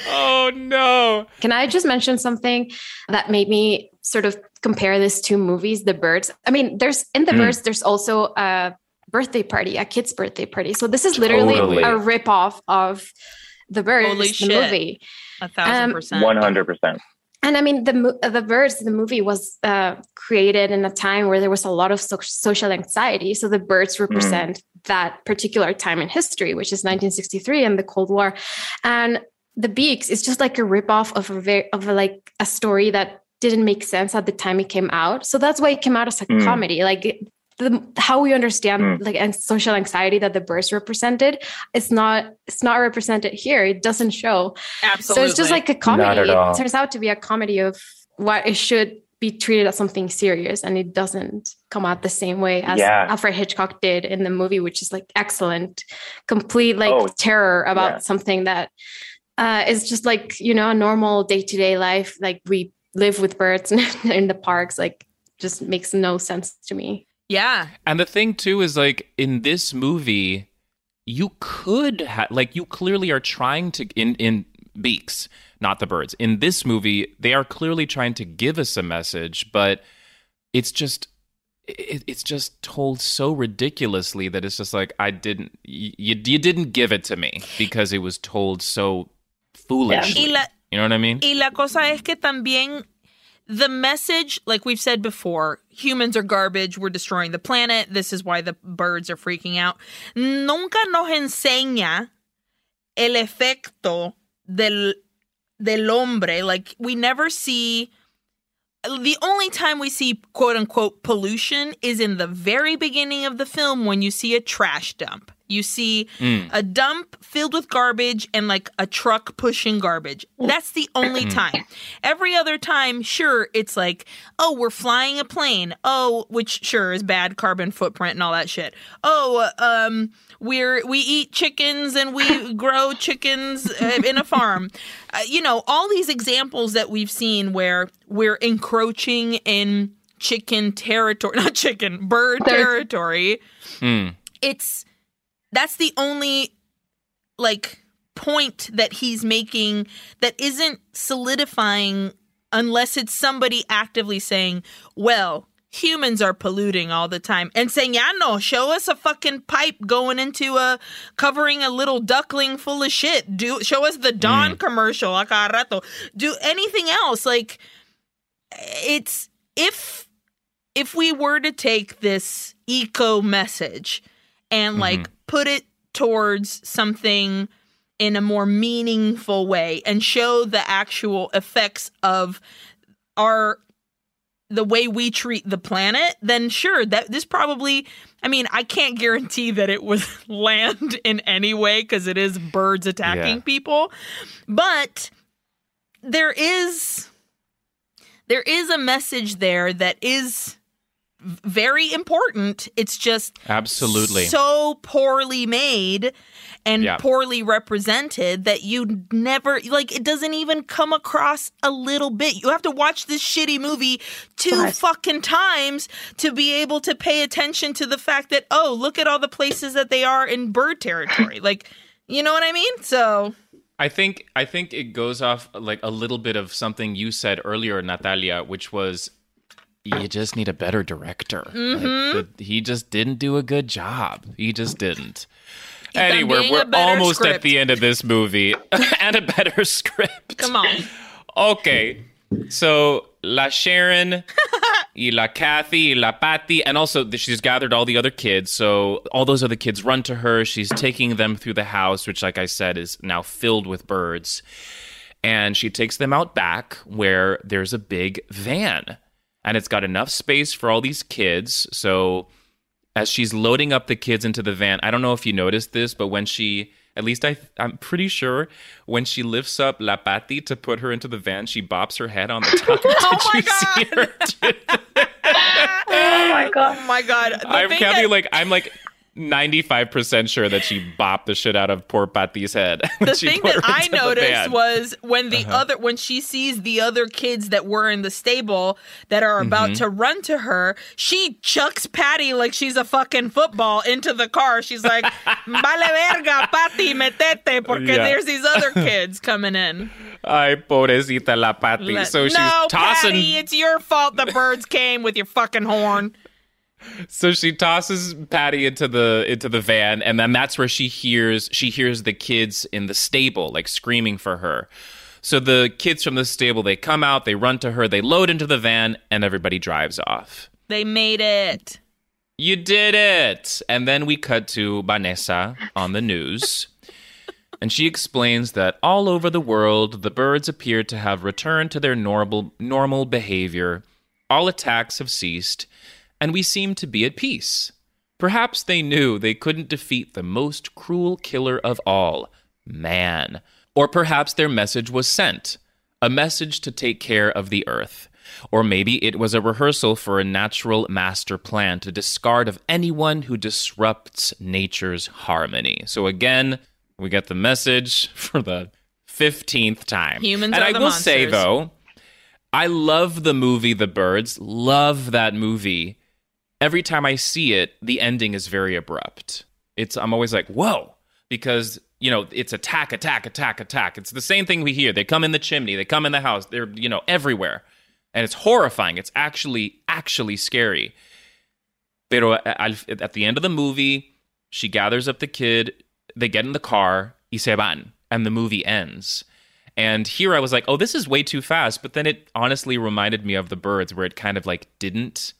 Oh no. Can I just mention something that made me sort of compare this to movies, The Birds? I mean, there's in The Mm. Birds, there's also a birthday party, a kid's birthday party. So this is literally Totally. a ripoff of The Birds, Holy the shit. movie. A thousand Um, percent. One hundred percent. and I mean the the birds. The movie was uh, created in a time where there was a lot of so- social anxiety. So the birds represent mm. that particular time in history, which is 1963 and the Cold War, and the Beaks is just like a ripoff of a very of a, like a story that didn't make sense at the time it came out. So that's why it came out as a mm. comedy. Like the, how we understand mm. like and social anxiety that the birds represented it's not it's not represented here. It doesn't show. Absolutely so it's just like a comedy. it turns out to be a comedy of what it should be treated as something serious and it doesn't come out the same way as yeah. alfred hitchcock did in the movie which is like excellent complete like oh, terror about yeah. something that uh, is just like you know a normal day-to-day life. Like we live with birds in the parks. Like just makes no sense to me yeah. And the thing too is like in this movie, you could have like you clearly are trying to in in beaks, not the birds. In this movie, they are clearly trying to give us a message, but it's just it, it's just told so ridiculously that it's just like I didn't you you didn't give it to me because it was told so foolishly. La, you know what I mean? Y la cosa es que también the message, like we've said before, humans are garbage, we're destroying the planet, this is why the birds are freaking out. Nunca nos enseña el efecto del, del hombre. Like, we never see. The only time we see quote unquote pollution is in the very beginning of the film when you see a trash dump. You see mm. a dump filled with garbage and like a truck pushing garbage. That's the only time. Every other time, sure, it's like, oh, we're flying a plane. Oh, which sure is bad carbon footprint and all that shit. Oh, um, we're we eat chickens and we grow chickens uh, in a farm. Uh, you know, all these examples that we've seen where we're encroaching in chicken territory, not chicken, bird territory. Mm. It's that's the only like point that he's making that isn't solidifying unless it's somebody actively saying, well, humans are polluting all the time and saying, yeah, no, show us a fucking pipe going into a covering a little duckling full of shit. Do show us the Dawn mm. commercial, a. Do anything else. Like it's if if we were to take this eco message and like mm-hmm put it towards something in a more meaningful way and show the actual effects of our the way we treat the planet then sure that this probably i mean i can't guarantee that it was land in any way because it is birds attacking yeah. people but there is there is a message there that is very important. It's just absolutely so poorly made and yeah. poorly represented that you never like it doesn't even come across a little bit. You have to watch this shitty movie two fucking times to be able to pay attention to the fact that oh, look at all the places that they are in bird territory. like, you know what I mean? So I think I think it goes off like a little bit of something you said earlier, Natalia, which was you just need a better director. Mm-hmm. Like the, he just didn't do a good job. He just didn't. anyway, we're almost script. at the end of this movie and a better script. Come on. Okay. So La Sharon, y La Kathy, y La Patty, and also she's gathered all the other kids. So all those other kids run to her. She's taking them through the house, which, like I said, is now filled with birds. And she takes them out back where there's a big van and it's got enough space for all these kids. So as she's loading up the kids into the van, I don't know if you noticed this, but when she at least I I'm pretty sure when she lifts up La Patty to put her into the van, she bops her head on the top. Oh, oh my god. oh my god. Oh my god. The I'm Kathy, that- like I'm like 95% sure that she bopped the shit out of poor Patty's head. The thing that I noticed was when the uh-huh. other when she sees the other kids that were in the stable that are about mm-hmm. to run to her, she chucks Patty like she's a fucking football into the car. She's like, "Vale verga, Patty, metete," porque yeah. there's these other kids coming in. Ay, pobrecita la Patty. Let, so she's no, tossing. Patty, it's your fault the birds came with your fucking horn so she tosses Patty into the into the van, and then that's where she hears she hears the kids in the stable like screaming for her. So the kids from the stable, they come out, they run to her, they load into the van, and everybody drives off. They made it. You did it. And then we cut to Vanessa on the news. and she explains that all over the world, the birds appear to have returned to their normal, normal behavior. All attacks have ceased, and we seem to be at peace. Perhaps they knew they couldn't defeat the most cruel killer of all, man. Or perhaps their message was sent a message to take care of the earth. Or maybe it was a rehearsal for a natural master plan to discard of anyone who disrupts nature's harmony. So again, we get the message for the 15th time. Humans and I will say though, I love the movie The Birds. Love that movie. Every time I see it, the ending is very abrupt. It's I'm always like, "Whoa," because you know, it's attack, attack, attack, attack. It's the same thing we hear. They come in the chimney, they come in the house. They're, you know, everywhere. And it's horrifying. It's actually actually scary. Pero at the end of the movie, she gathers up the kid, they get in the car, y se van, and the movie ends. And here I was like, oh, this is way too fast. But then it honestly reminded me of the birds, where it kind of like didn't,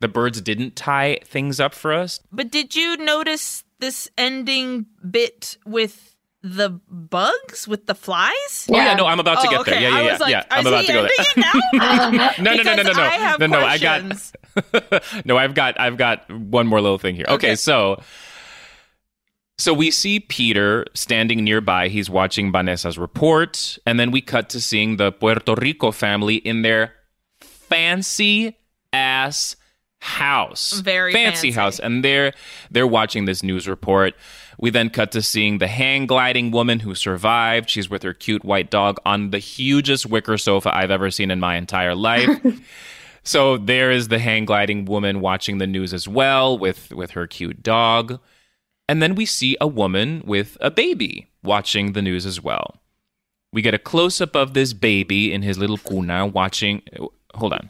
the birds didn't tie things up for us. But did you notice this ending bit with the bugs, with the flies? Oh yeah, Yeah. no, I'm about to Oh, get okay. there. Yeah, yeah, I yeah, was like, yeah. I'm is about he to go there. ending no, no, no, no, no, no, I have no, no. I got, questions. no, I've got, I've got one more little thing here. Okay, Okay. so, so we see Peter standing nearby. He's watching Vanessa's report, and then we cut to seeing the Puerto Rico family in their fancy ass house, Very fancy. house, and they're they're watching this news report. We then cut to seeing the hang gliding woman who survived. She's with her cute white dog on the hugest wicker sofa I've ever seen in my entire life. So there is the hang gliding woman watching the news as well with with her cute dog. And then we see a woman with a baby watching the news as well. We get a close up of this baby in his little cuna watching hold on.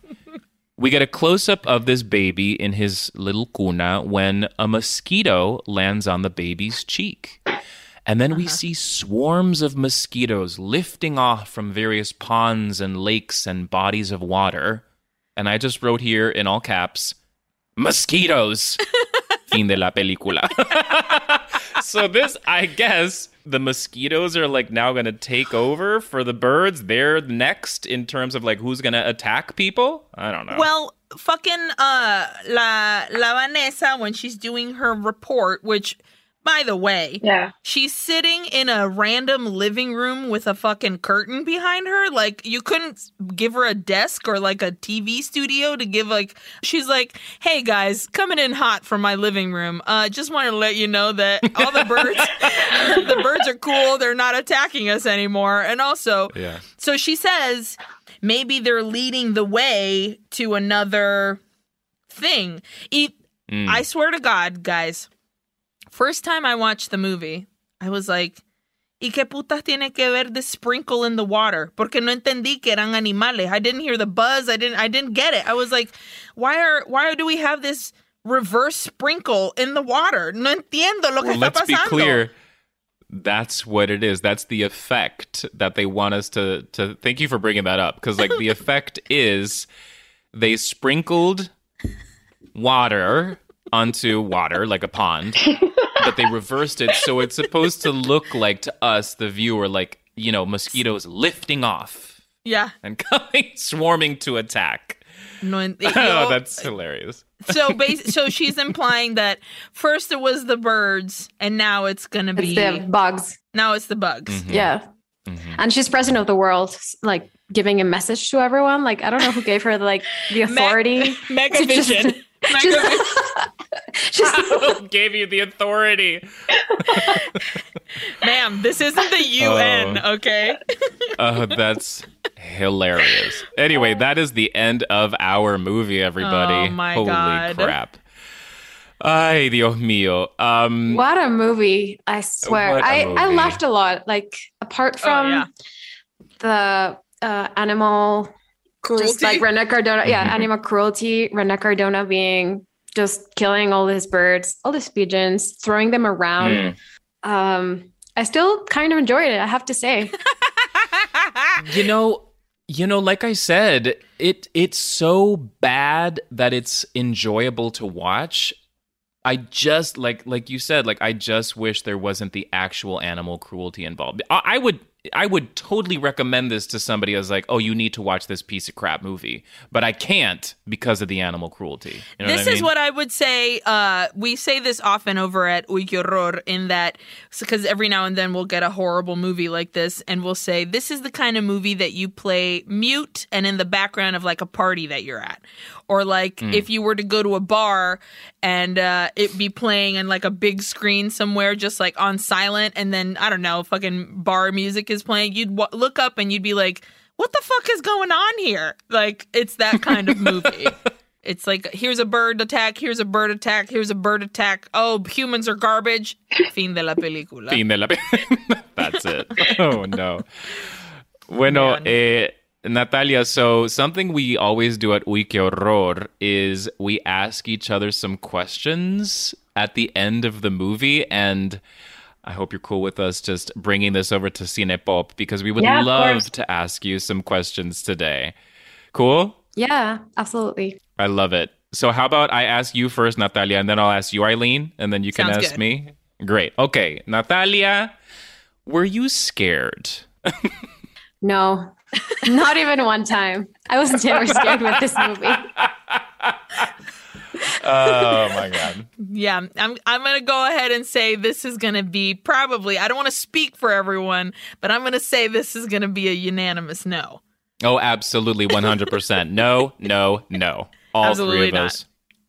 We get a close up of this baby in his little cuna when a mosquito lands on the baby's cheek. And then we uh-huh. see swarms of mosquitoes lifting off from various ponds and lakes and bodies of water. And I just wrote here in all caps, mosquitoes. fin de la película. so this, I guess, the mosquitoes are like now going to take over for the birds. They're next in terms of like who's going to attack people. I don't know. Well, fucking uh la la Vanessa when she's doing her report, which by the way, Yeah. she's sitting in a random living room with a fucking curtain behind her. Like you couldn't give her a desk or like a TV studio to give like she's like, "Hey guys, coming in hot from my living room. Uh just wanted to let you know that all the birds the birds are cool. They're not attacking us anymore." And also, yeah. so she says maybe they're leading the way to another thing. E- Mm. I swear to God, guys, first time I watched the movie, I was like, ¿Y qué putas tiene que ver the sprinkle in the water? Porque no entendí que eran animales. I didn't hear the buzz. I didn't I didn't get it. I was like, why are why do we have this reverse sprinkle in the water? No entiendo lo que Well, está let's pasando. be clear. That's what it is. That's the effect that they want us to to thank you for bringing that up because like the effect is they sprinkled water onto water like a pond but they reversed it so it's supposed to look like to us the viewer like you know mosquitoes lifting off Yeah. and coming swarming to attack No, en- oh yo- that's hilarious so bas- so she's implying that first it was the birds and now it's gonna It's be the bugs. now it's the bugs. Mhm. Yeah. Mhm. And she's president of the world, like giving a message to everyone. Like, I don't know who gave her like the authority. Mega to vision. Mega She's- Who gave you the authority Ma'am, this isn't the UN, Oh. okay? Oh, that's hilarious. Anyway, that is the end of our movie, everybody. Oh, my Holy God. crap. Ay, Dios mío. Um, what a movie! I swear, I, a I I movie. laughed a lot. Like apart from Oh, yeah. the uh, animal, just like Rene Cardona, yeah, Mhm. animal cruelty. Rene Cardona being just killing all these birds, all these pigeons, throwing them around. mm. Um, I still kind of enjoyed it. I have to say. you know, you know, like I said, it it's so bad that it's enjoyable to watch. I just like like you said, like I just wish there wasn't the actual animal cruelty involved. I, I would I would totally recommend this to somebody as like, oh, you need to watch this piece of crap movie, but I can't because of the animal cruelty. You know this what I is what I would say. Uh, we say this often over at Uy Horror in that because every now and then we'll get a horrible movie like this, and we'll say this is the kind of movie that you play mute and in the background of like a party that you're at, or like Hmm. if you were to go to a bar and uh, it be playing on like a big screen somewhere, just like on silent, and then I don't know, fucking bar music is playing. You'd w- look up and you'd be like, "What the fuck is going on here?" Like it's that kind of movie. It's like here's a bird attack, here's a bird attack, here's a bird attack. Oh, humans are garbage. Fin de la película. Fin de la pe- That's it. Oh no. Bueno, eh, Natalia. So something we always do at Uy Que Horror is we ask each other some questions at the end of the movie, and I hope you're cool with us just bringing this over to Cinepop because we would Yeah, love to ask you some questions today. Cool. Yeah, absolutely. I love it. So how about I ask you first, Natalia, and then I'll ask you, Aileen, and then you can Sounds ask good. me. Great. Okay, Natalia, were you scared? No, not even one time. I wasn't ever scared with this movie. oh my god. Yeah, I'm I'm gonna go ahead and say this is gonna be probably I don't want to speak for everyone, but I'm gonna say this is gonna be a unanimous no. Oh, absolutely, one hundred percent. No, no, no. All Absolutely three of not. us.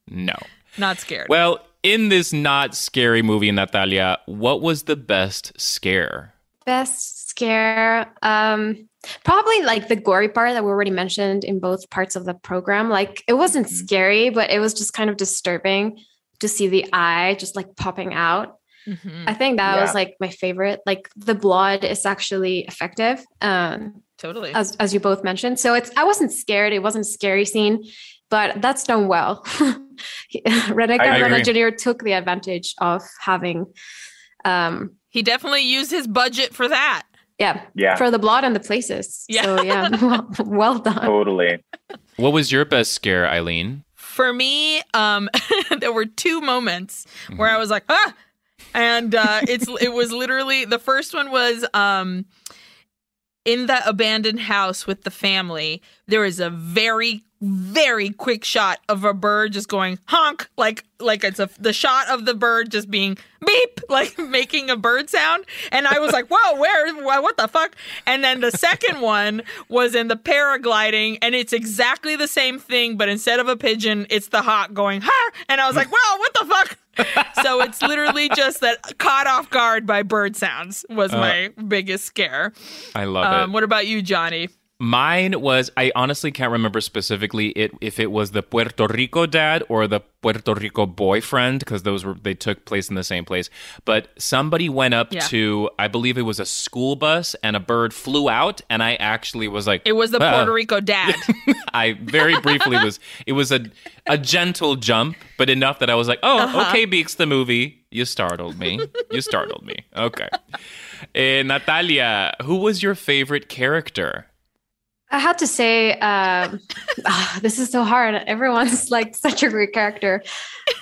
No. Not scared. Well, in this not scary movie, Natalia, what was the best scare? Best scare. Um, probably like the gory part that we already mentioned in both parts of the program. Like it wasn't scary, but it was just kind of disturbing to see the eye just like popping out. Mhm, I think that was like my favorite. Like the blood is actually effective. Um, totally. as as you both mentioned. So it's I wasn't scared. It wasn't a scary scene, but that's done well. Rebecca I Rena. Jr. took the advantage of having, um, he definitely used his budget for that. Yeah, Yeah, for the blood and the places. Yeah. So yeah, well, well done. totally. What was your best scare, Aileen? For me, um, there were two moments where I was like, ah, and uh, it's it was literally the first one was um, in the abandoned house with the family. There is a very very quick shot of a bird just going honk like like it's a the shot of the bird just being beep like making a bird sound. And i was like whoa where what the fuck? And then the second one was in the paragliding and it's exactly the same thing but instead of a pigeon it's the hawk going ha! And i was like whoa what the fuck so it's literally just that caught off guard by bird sounds was my biggest scare I love um, it. what about you johnny Mine was I honestly can't remember specifically it if it was the Puerto Rico dad or the Puerto Rico boyfriend because those were they took place in the same place. But somebody went up Yeah. to I believe it was a school bus and a bird flew out and I actually was like it was the "Ah." puerto rico dad I very briefly was it was a a gentle jump, but enough that I was like, oh, Uh-huh. okay, Beaks the movie. You startled me. You startled me. Okay. Eh, Natalia, who was your favorite character? I have to say, um, ah, this is so hard. Everyone's like such a great character.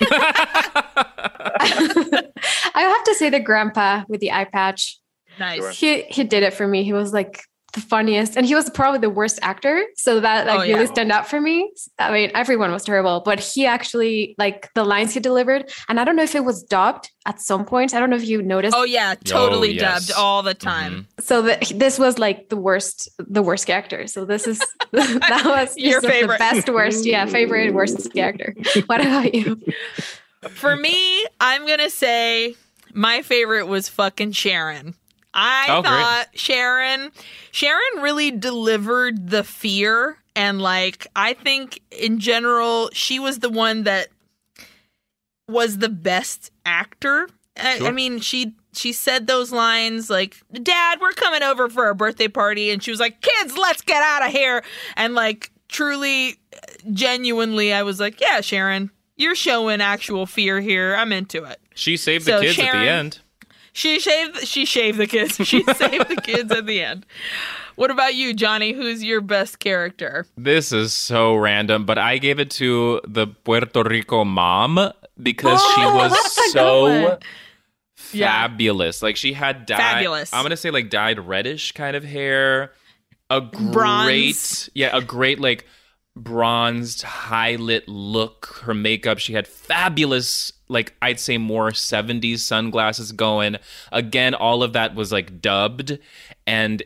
I have to say the grandpa with the eye patch. nice He he did it for me. He was like the funniest, and he was probably the worst actor. So that like Oh, yeah. really stand out for me. I mean, everyone was terrible, but he actually like the lines he delivered. And I don't know if it was dubbed at some point. I don't know if you noticed. Oh yeah, totally yes. Mm-hmm. dubbed all the time. So the, this was like the worst, the worst character. So this is that was Your just the favorite. best, worst, yeah, favorite, worst character. What about you? For me, I'm gonna say my favorite was fucking Sharon. I Oh, great. thought Sharon, Sharon really delivered the fear, and like I think in general, she was the one that was the best actor. I, Sure. I mean, she she said those lines like, "Dad, we're coming over for a birthday party," and she was like, "Kids, let's get out of here!" And like, truly, genuinely, I was like, "Yeah, Sharon, you're showing actual fear here. I'm into it." She saved the So kids at the end. She shaved she shaved the kids. She saved the kids at the end. What about you, Johnny? Who's your best character? This is so random, but I gave it to the Puerto Rico mom because she Oh, was a good so one. Yeah. fabulous. Like she had dyed Fabulous. I'm gonna say like dyed reddish kind of hair. A great Bronze. yeah, a great like bronzed, high lit look. Her makeup, she had fabulous, like I'd say more 70s sunglasses going. Again, all of that was like dubbed and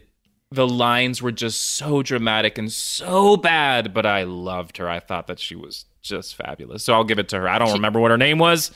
the lines were just so dramatic and so bad, but I loved her. I thought that she was just fabulous. So I'll give it to her. I don't remember what her name was,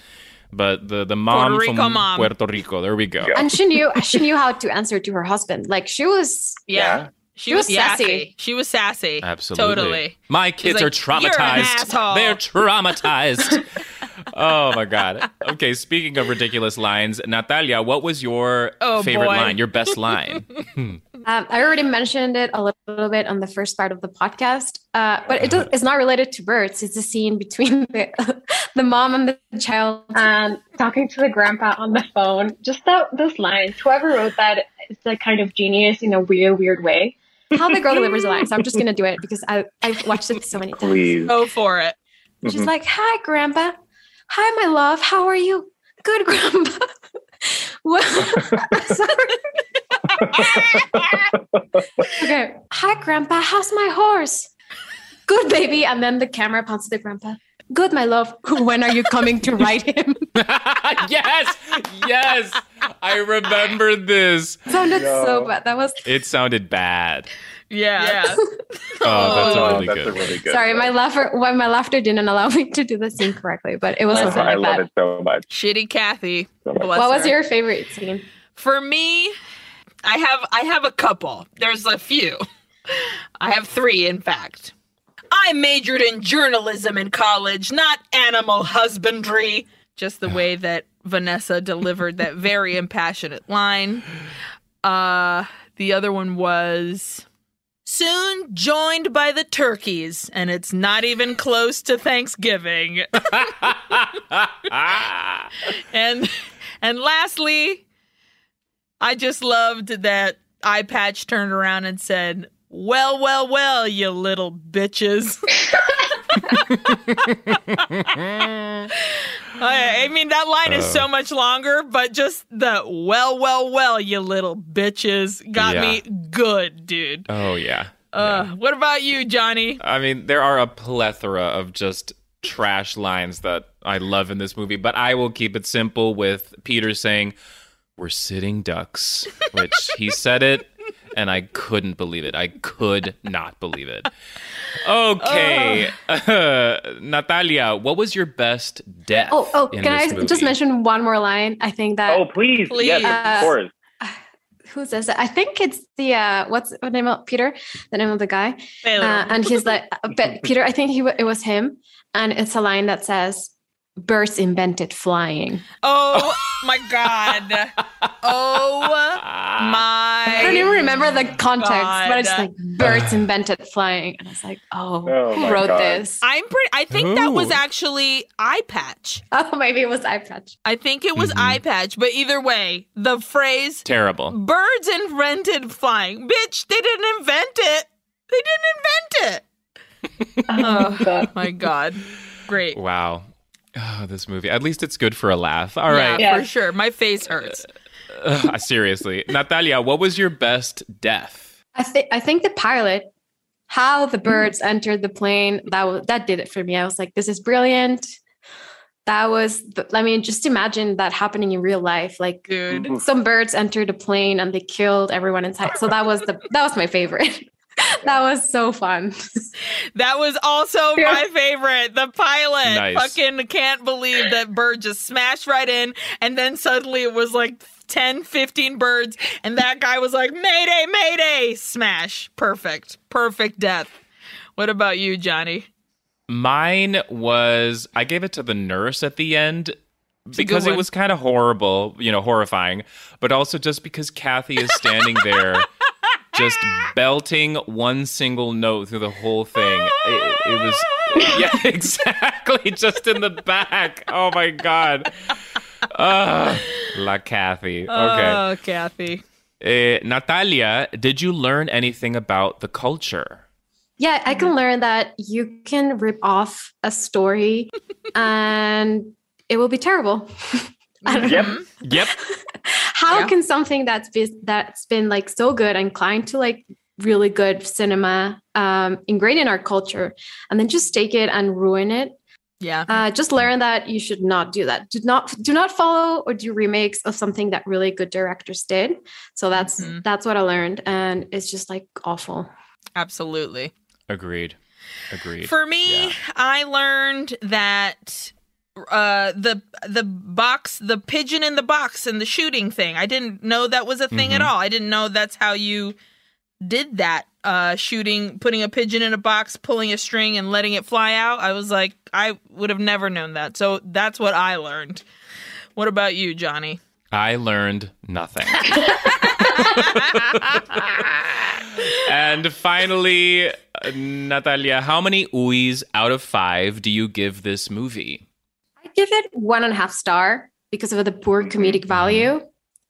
but the the mom Puerto Rico from mom. Puerto Rico. There we go. And she knew she knew how to answer to her husband. Like she was Yeah. She, She was, was sassy. sassy. She was sassy. Absolutely. Totally. My kids like, are traumatized. "You're an. They're traumatized. oh my god. Okay, speaking of ridiculous lines, Natalia, what was your Oh, favorite boy. line? Your best line? Um, I already mentioned it a little bit on the first part of the podcast, uh, but it does, it's not related to birds. It's a scene between the, the mom and the child. and talking to the grandpa on the phone. Just that those lines. Whoever wrote that is like kind of genius in a weird, weird way. How the girl delivers the lines. I'm just gonna do it because I I've watched it so many times. Please. Go for it. She's Mhm. like, "Hi, grandpa. Hi, my love. How are you? Good, grandpa. well, sorry. okay. Hi, grandpa. How's my horse? Good, baby. And then the camera pans to the grandpa. Good, my love. When are you coming to write him? yes, yes. I remember this. sounded so bad. That was It sounded bad. Yeah. yeah. Oh, that's Oh, really that's a good. really good. sorry. My laughter. Why my laughter didn't allow me to do the scene correctly, but it was That's something why I like love that. it so much. Shitty Kathy. So much. Bless What was your favorite scene? For me, I have I have a couple. There's a few. I have three, in fact. I majored in journalism in college, not animal husbandry. Just the way that Vanessa delivered that very impassionate line. Uh, the other one was soon joined by the turkeys, and it's not even close to Thanksgiving. and and lastly, I just loved that Eye Patch turned around and said, "Well, well, well, you little bitches." I, I mean, that line is so much longer, but just the "well, well, well, you little bitches" got Yeah. me good, dude. oh yeah. Uh, what about you, Johnny? I mean, there are a plethora of just trash lines that I love in this movie, but I will keep it simple with Peter saying, We're sitting ducks, which he said it, and I couldn't believe it. I could not believe it. Okay. Uh, Natalia, what was your best death? Oh, oh, in can I this just mention one more line? I think that Oh, please. Please. Yes, Uh, of course. who says that? I think it's the uh, what's the name of Peter? The name of the guy, uh, and he's like, but Peter. I think he it was him, and it's a line that says, "Birds invented flying." oh my god! Oh my! I don't even remember the context, but it's God. like birds invented flying, and I was like, "Oh, Oh who wrote God. this?" I'm pretty. I think that was actually eye patch. Oh, maybe it was eye patch. I think it was Mhm. eye patch. But either way, the phrase Terrible. "birds invented flying," bitch, they didn't invent it. They didn't invent it. Oh, God. My God, great. Wow. Oh, this movie. At least it's good for a laugh. All yeah, right. Yeah. for sure. My face hurts. Uh, uh, Ugh, seriously. Natalia, what was your best death? I think I think the pilot, how the birds entered the plane, that was that did it for me. I was like, this is brilliant. That was, I mean, just imagine that happening in real life. Like, Dude. some birds entered a plane and they killed everyone inside. So that was the that was my favorite. that was so fun. That was also Yeah. my favorite. The pilot. Nice. Fucking can't believe that bird just smashed right in. And then suddenly it was like 10, 15 birds. And that guy was like, Mayday, Mayday. Smash. Perfect. Perfect death. What about you, Johnny? Mine was I gave it to the nurse at the end because it was kind of horrible, you know, horrifying, but also just because Kathy is standing there just belting one single note through the whole thing. It, it was yeah, exactly, just in the back. Oh my god. Uh, La Kathy. Okay. Oh, Kathy. Uh, Natalia, did you learn anything about the culture? Yeah, I can learn that you can rip off a story and it will be terrible. I don't Yep. know. Yep. How Yeah. can something that's been, that's been like so good and inclined to like really good cinema um, ingrained in our culture and then just take it and ruin it? Yeah. Uh, just learn that you should not do that. Do not do not follow or do remakes of something that really good directors did. So that's Mhm. that's what I learned, and it's just like awful. Absolutely. Agreed. Agreed. For me, Yeah. I learned that uh the the box the pigeon in the box and the shooting thing i didn't know that was a thing at Mhm. all i didn't know that's how you did that uh shooting putting a pigeon in a box pulling a string and letting it fly out i was like i would have never known that so that's what i learned what about you johnny I learned nothing. and finally, Natalia, how many uis out of five do you give this movie? I give it one and a half star because of the poor mm-hmm. comedic mm-hmm. value.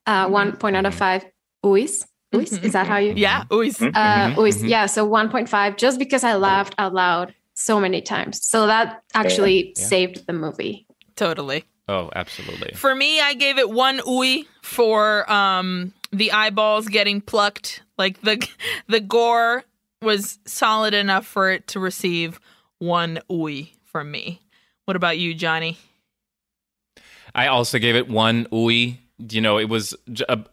Uh, one mm-hmm. point out of five. Uis, uis, is that how you? yeah always Uh, uis, yeah. So one point five, just because I laughed out loud so many times. So that actually Yeah. saved the movie. totally Oh, absolutely. For me, I gave it one ooey for um the eyeballs getting plucked. Like the the gore was solid enough for it to receive one ooey from me. What about you, Johnny? I also gave it one ooey. You know, it was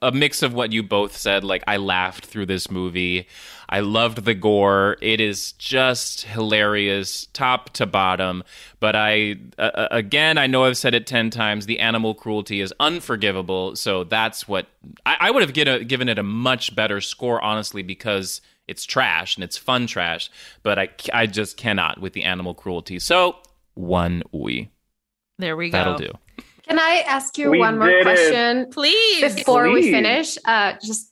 a mix of what you both said. Like, I laughed through this movie. I loved the gore. It is just hilarious, top to bottom. But I, uh, again, I know I've said it 10 times. The animal cruelty is unforgivable. So that's what I, I would have a, given it a much better score, honestly, because it's trash and it's fun trash. But I, I just cannot with the animal cruelty. So, one ooey. There we go. That'll do. Can I ask you We one more did it. question? Please. before we finish uh just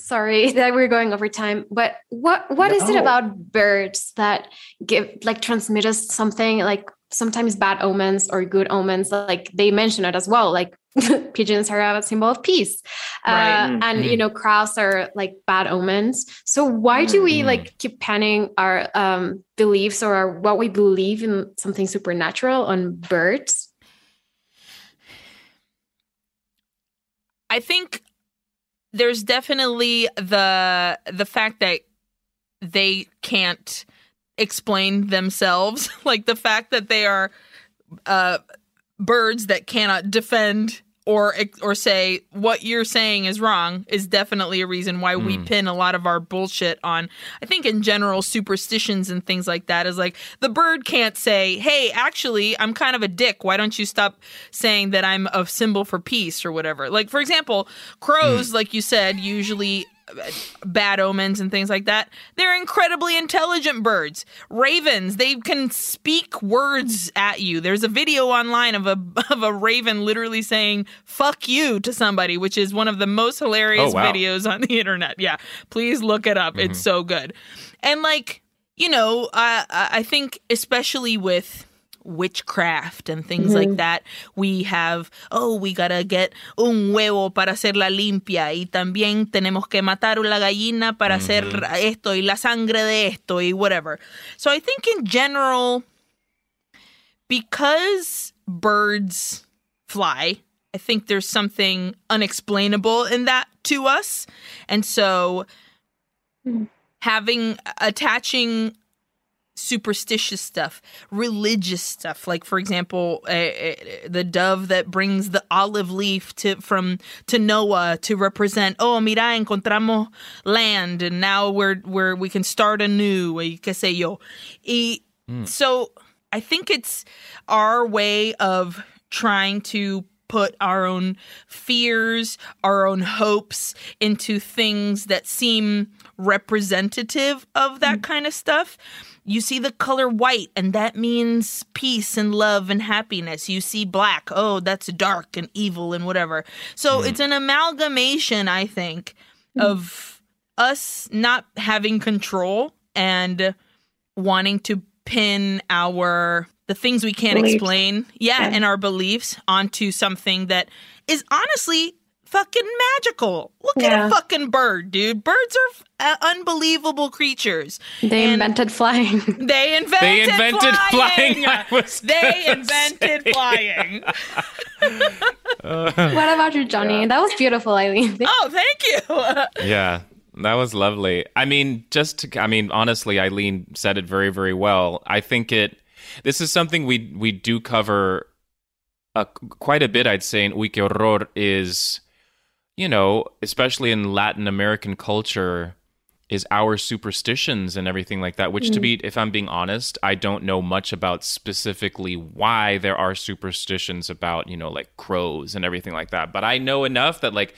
sorry that we're going over time but what what is it about birds that give like transmit us something like sometimes bad omens or good omens like they mention it as well like pigeons are a symbol of peace uh, Right. and you know crows are like bad omens so why do we Mm. like keep panning our um beliefs or our, what we believe in something supernatural on birds I think there's definitely the the fact that they can't explain themselves, like the fact that they are uh, birds that cannot defend or or say what you're saying is wrong is definitely a reason why we Mm. pin a lot of our bullshit on I think in general superstitions and things like that. Is like the bird can't say hey actually I'm kind of a dick. Why don't you stop saying that I'm a symbol for peace or whatever. Like for example crows like you said usually bad omens and things like that. They're incredibly intelligent birds. Ravens, they can speak words at you. There's a video online of a of a raven literally saying "fuck you" to somebody, which is one of the most hilarious Oh, wow. videos on the internet. Yeah, please look it up. It's mm-hmm. so good. And like, you know, I I think especially with witchcraft and things like mm-hmm. that. We have, oh, we gotta get un huevo para hacerla limpia y también tenemos que matar una gallina para hacer mm-hmm. esto y la sangre de esto y whatever. So I think in general, because birds fly, I think there's something unexplainable in that to us. And so hmm. having attaching superstitious stuff, religious stuff, like for example, uh, uh, the dove that brings the olive leaf to from to Noah to represent. Oh, mira, encontramos land, and now we're we're we can start anew. Qué sé yo. Y so I think it's our way of trying to put our own fears, our own hopes into things that seem representative of that kind of stuff. You see the color white, and that means peace and love and happiness. You see black, oh, that's dark and evil and whatever. So hmm. it's an amalgamation, I think, hmm. of us not having control and wanting to pin our the things we can't Beliefs. explain, yeah, Yeah. and our beliefs onto something that is honestly fucking magical. Look at a fucking bird, dude. Birds are uh, unbelievable creatures. They And- invented flying. They invented, They invented flying. flying. I was They invented say. flying. what about you, Johnny? That was beautiful, Aileen. Oh, thank you. Yeah, that was lovely. I mean, just to, I mean, honestly, Aileen said it very, very well. I think it. This is something we we do cover uh, quite a bit. I'd say in Uy Horror is, you know, especially in Latin American culture, is our superstitions and everything like that. Which, to be, if I'm being honest, I don't know much about specifically why there are superstitions about, you know, like crows and everything like that. But I know enough that like.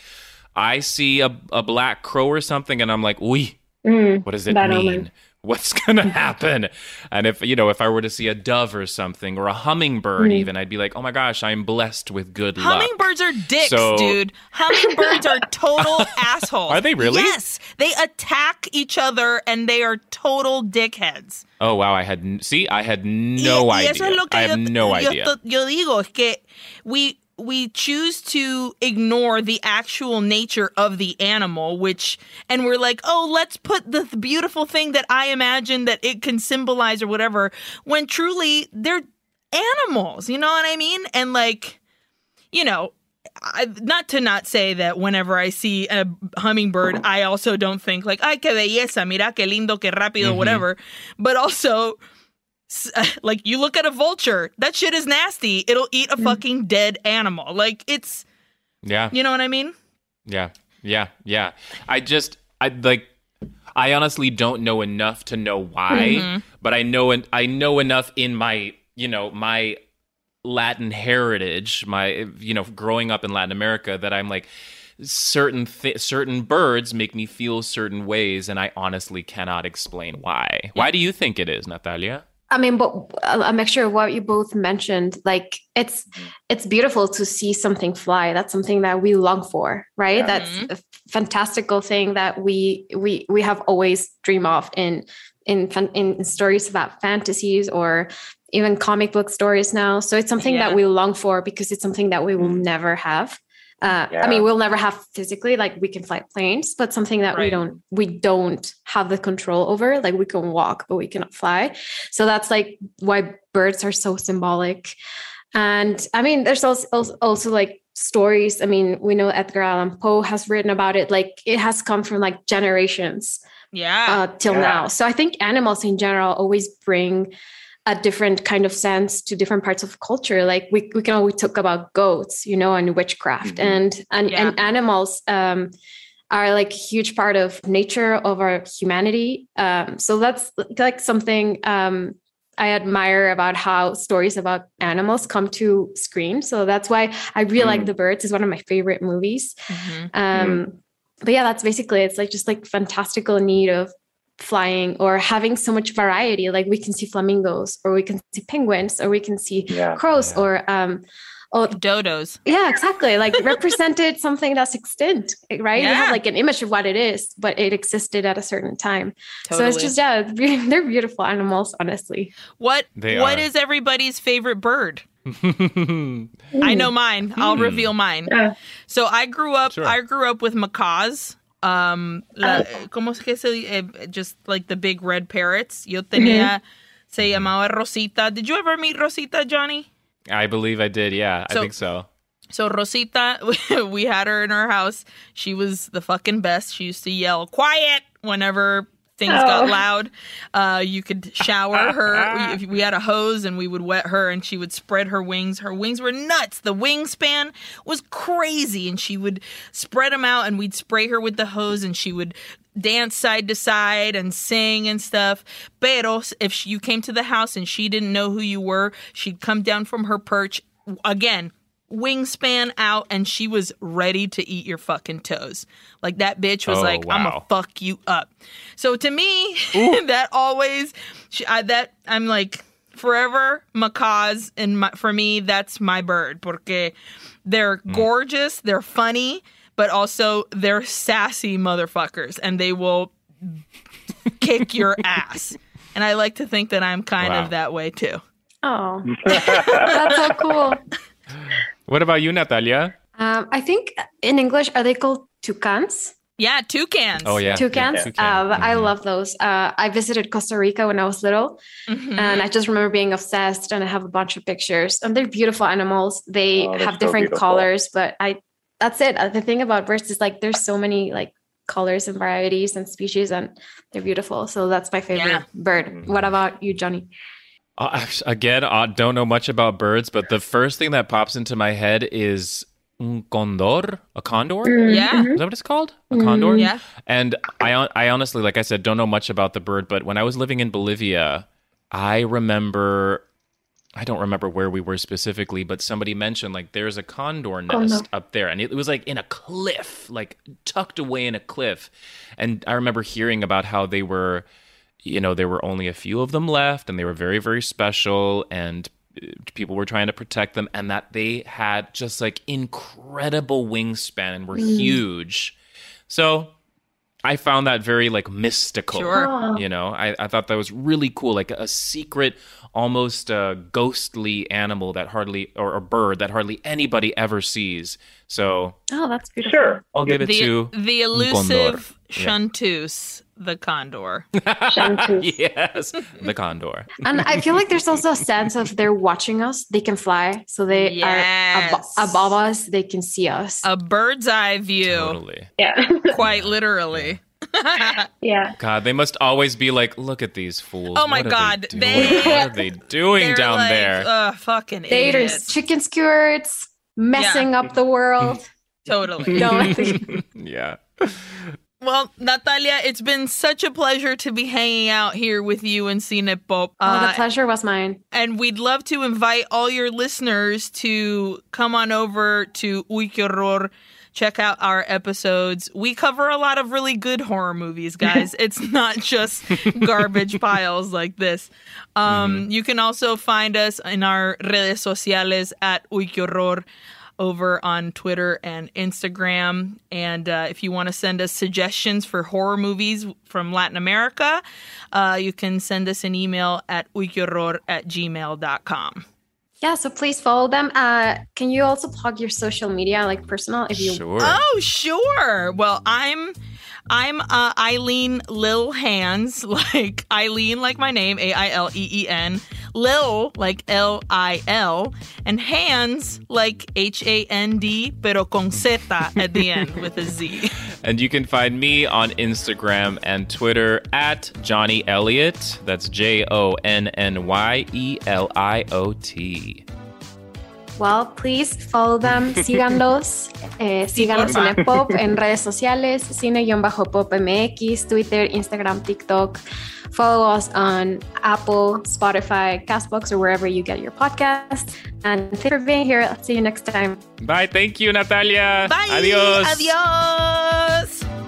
I see a, a black crow or something, and I'm like, "Uy, Mm, what does it mean? omen. What's gonna happen?" And if you know, if I were to see a dove or something, or a hummingbird, mm-hmm. even, I'd be like, "Oh my gosh, I'm blessed with good luck." Hummingbirds are dicks, So- dude. Hummingbirds are total assholes. Are they really? Yes. They attack each other and they are total dickheads. Oh wow, I had n- see, I had no y, idea. eso es lo que I have yo, no idea. yo digo es que we we choose to ignore the actual nature of the animal which and we're like oh let's put the th- beautiful thing that i imagine that it can symbolize or whatever when truly they're animals you know what i mean and like you know I, not to not say that whenever I see a hummingbird, I also don't think like, ay, qué belleza, mira qué lindo, qué rápido, mm-hmm. whatever. But also, like, you look at a vulture, that shit is nasty. It'll eat a fucking dead animal. Like, it's, yeah, you know what I mean? yeah, yeah, yeah. I just, I like. I honestly don't know enough to know why, Mm-hmm. but I know en- I know enough in my you know my Latin heritage, my you know growing up in Latin America that I'm like certain th- certain birds make me feel certain ways, and I honestly cannot explain why. Why do you think it is, Natalia? I mean, but a mixture of what you both mentioned, like it's mm-hmm. it's beautiful to see something fly. That's something that we long for, right? That's mm-hmm. a fantastical thing that we we we have always dream of in in in stories about fantasies or even comic book stories now. So it's something Yeah. that we long for because it's something that we will mm-hmm. never have. Uh, Yeah. I mean, we'll never have physically, like we can fly planes, but something that we don't we don't have the control over. Like we can walk, but we cannot fly. So that's like why birds are so symbolic. And I mean, there's also also, also like stories. I mean, we know Edgar Allan Poe has written about it. Like it has come from like generations Yeah. uh, till Yeah. now. So I think animals in general always bring a different kind of sense to different parts of culture. Like we, we can always talk about goats, you know, and witchcraft Mhm. and and, Yeah. and animals um, are like a huge part of nature of our humanity. Um, so that's like something um, I admire about how stories about animals come to screen. So that's why I really like Mm. The Birds. is one of my favorite movies. Mhm. Um, But yeah, that's basically it's like just like fantastical need of flying or having so much variety. Like we can see flamingos, or we can see penguins, or we can see Yeah. crows, Yeah. or um, oh Dodos. yeah, exactly. Like represented something that's extinct, right? You Yeah. have like an image of what it is, but it existed at a certain time. Totally. So it's just yeah, they're beautiful animals, honestly. what They What are. is everybody's favorite bird? I know mine. I'll Hmm. reveal mine. Yeah. So I grew up. Sure. I grew up with macaws. Um, la, ¿cómo es que se eh, just like the big red parrots? Yo tenía. Se llamaba Rosita. Did you ever meet Rosita, Jonny? I believe I did. Yeah, I think so. So Rosita, we had her in our house. She was the fucking best. She used to yell "quiet" whenever things got Oh. loud. Uh, you could shower her. We, if we had a hose and we would wet her, and she would spread her wings. Her wings were nuts. The wingspan was crazy, and she would spread them out, and we'd spray her with the hose, and she would dance side to side and sing and stuff. Pero if she, you came to the house and she didn't know who you were, she'd come down from her perch again wingspan out and she was ready to eat your fucking toes. Like that bitch was Oh, like, I'm gonna fuck you up. So to me, that always, she, I, that I'm like forever macaws, and my, for me, that's my bird porque they're Hmm. gorgeous, they're funny, but also they're sassy motherfuckers, and they will kick your ass. And I like to think that I'm kind Wow. of that way too. Oh, that's so cool. What about you, Natalia? Um, I think in English, are they called toucans? Yeah, toucans. Oh yeah, Toucans. yeah, toucan. Uh, I Mhm. love those. Uh, I visited Costa Rica when I was little, Mhm. and I just remember being obsessed. And I have a bunch of pictures, and they're beautiful animals. They Oh, have so different beautiful. colors, but I. That's it. Uh, The thing about birds is like there's so many like colors and varieties and species, and they're beautiful. So that's my favorite Yeah. bird. Mm-hmm. What about you, Jonny? Uh, again, I don't know much about birds, but the first thing that pops into my head is un condor, a condor. Mm-hmm. Yeah. Is that what mm-hmm. it's called? A mm-hmm. condor? Yeah. And I, I honestly, like I said, don't know much about the bird, but when I was living in Bolivia, I remember, I don't remember where we were specifically, but somebody mentioned like there's a condor Oh, nest up there, and it was like in a cliff, like tucked away in a cliff. And I remember hearing about how they were, you know, there were only a few of them left, and they were very, very special, and uh, people were trying to protect them, and that they had just like incredible wingspan and were huge. So I found that very like mystical. Sure. You know, I, I thought that was really cool, like a secret, almost uh, ghostly animal that hardly, or a bird that hardly anybody ever sees. So Oh, that's beautiful. Sure. I'll give it The, to the elusive Yeah. Chanteuse, the condor. Shantus. yes, the condor. And I feel like there's also a sense of they're watching us. They can fly, so they are abo- Yes. above us. They can see us. A bird's eye view, Totally. Yeah. quite literally. yeah. God, they must always be like, look at these fools. Oh my What are God, they they- what are they doing down like, there? Uh, fucking There's idiots. chicken skewers messing up the world. Totally. No, yeah. Well, Natalia, it's been such a pleasure to be hanging out here with you and Cine Pop. oh, the Uh, pleasure was mine. and we'd love to invite all your listeners to come on over to Uy Que Horror. Check out our episodes. We cover a lot of really good horror movies, guys. it's not just garbage piles like this. Um, You can also find us in our redes sociales at Uy Que Horror over on Twitter and Instagram. And uh, if you want to send us suggestions for horror movies from Latin America, uh, you can send us an email at uyquehorror at gmail.com. Yeah, so please follow them. Uh, can you also plug your social media, like personal, if you Sure. Oh, sure. Well, I'm I'm uh, Aileen Lil Hands, like Aileen, like my name, A I L E E N, Lil, like L I L, and Hands, like H A N D, pero con Z at the end with a Z. And you can find me on Instagram and Twitter at Jonny Eliot. That's J O N N Y E L I O T. Well, please follow them, síganlos, eh, sigan a porfa. Cinepop en redes sociales, cine-pop MX, Twitter, Instagram, TikTok. Follow us on Apple, Spotify, Castbox, or wherever you get your podcasts. And thanks for being here. I'll see you next time. Bye. Thank you, Natalia. Bye. Adios. Adios.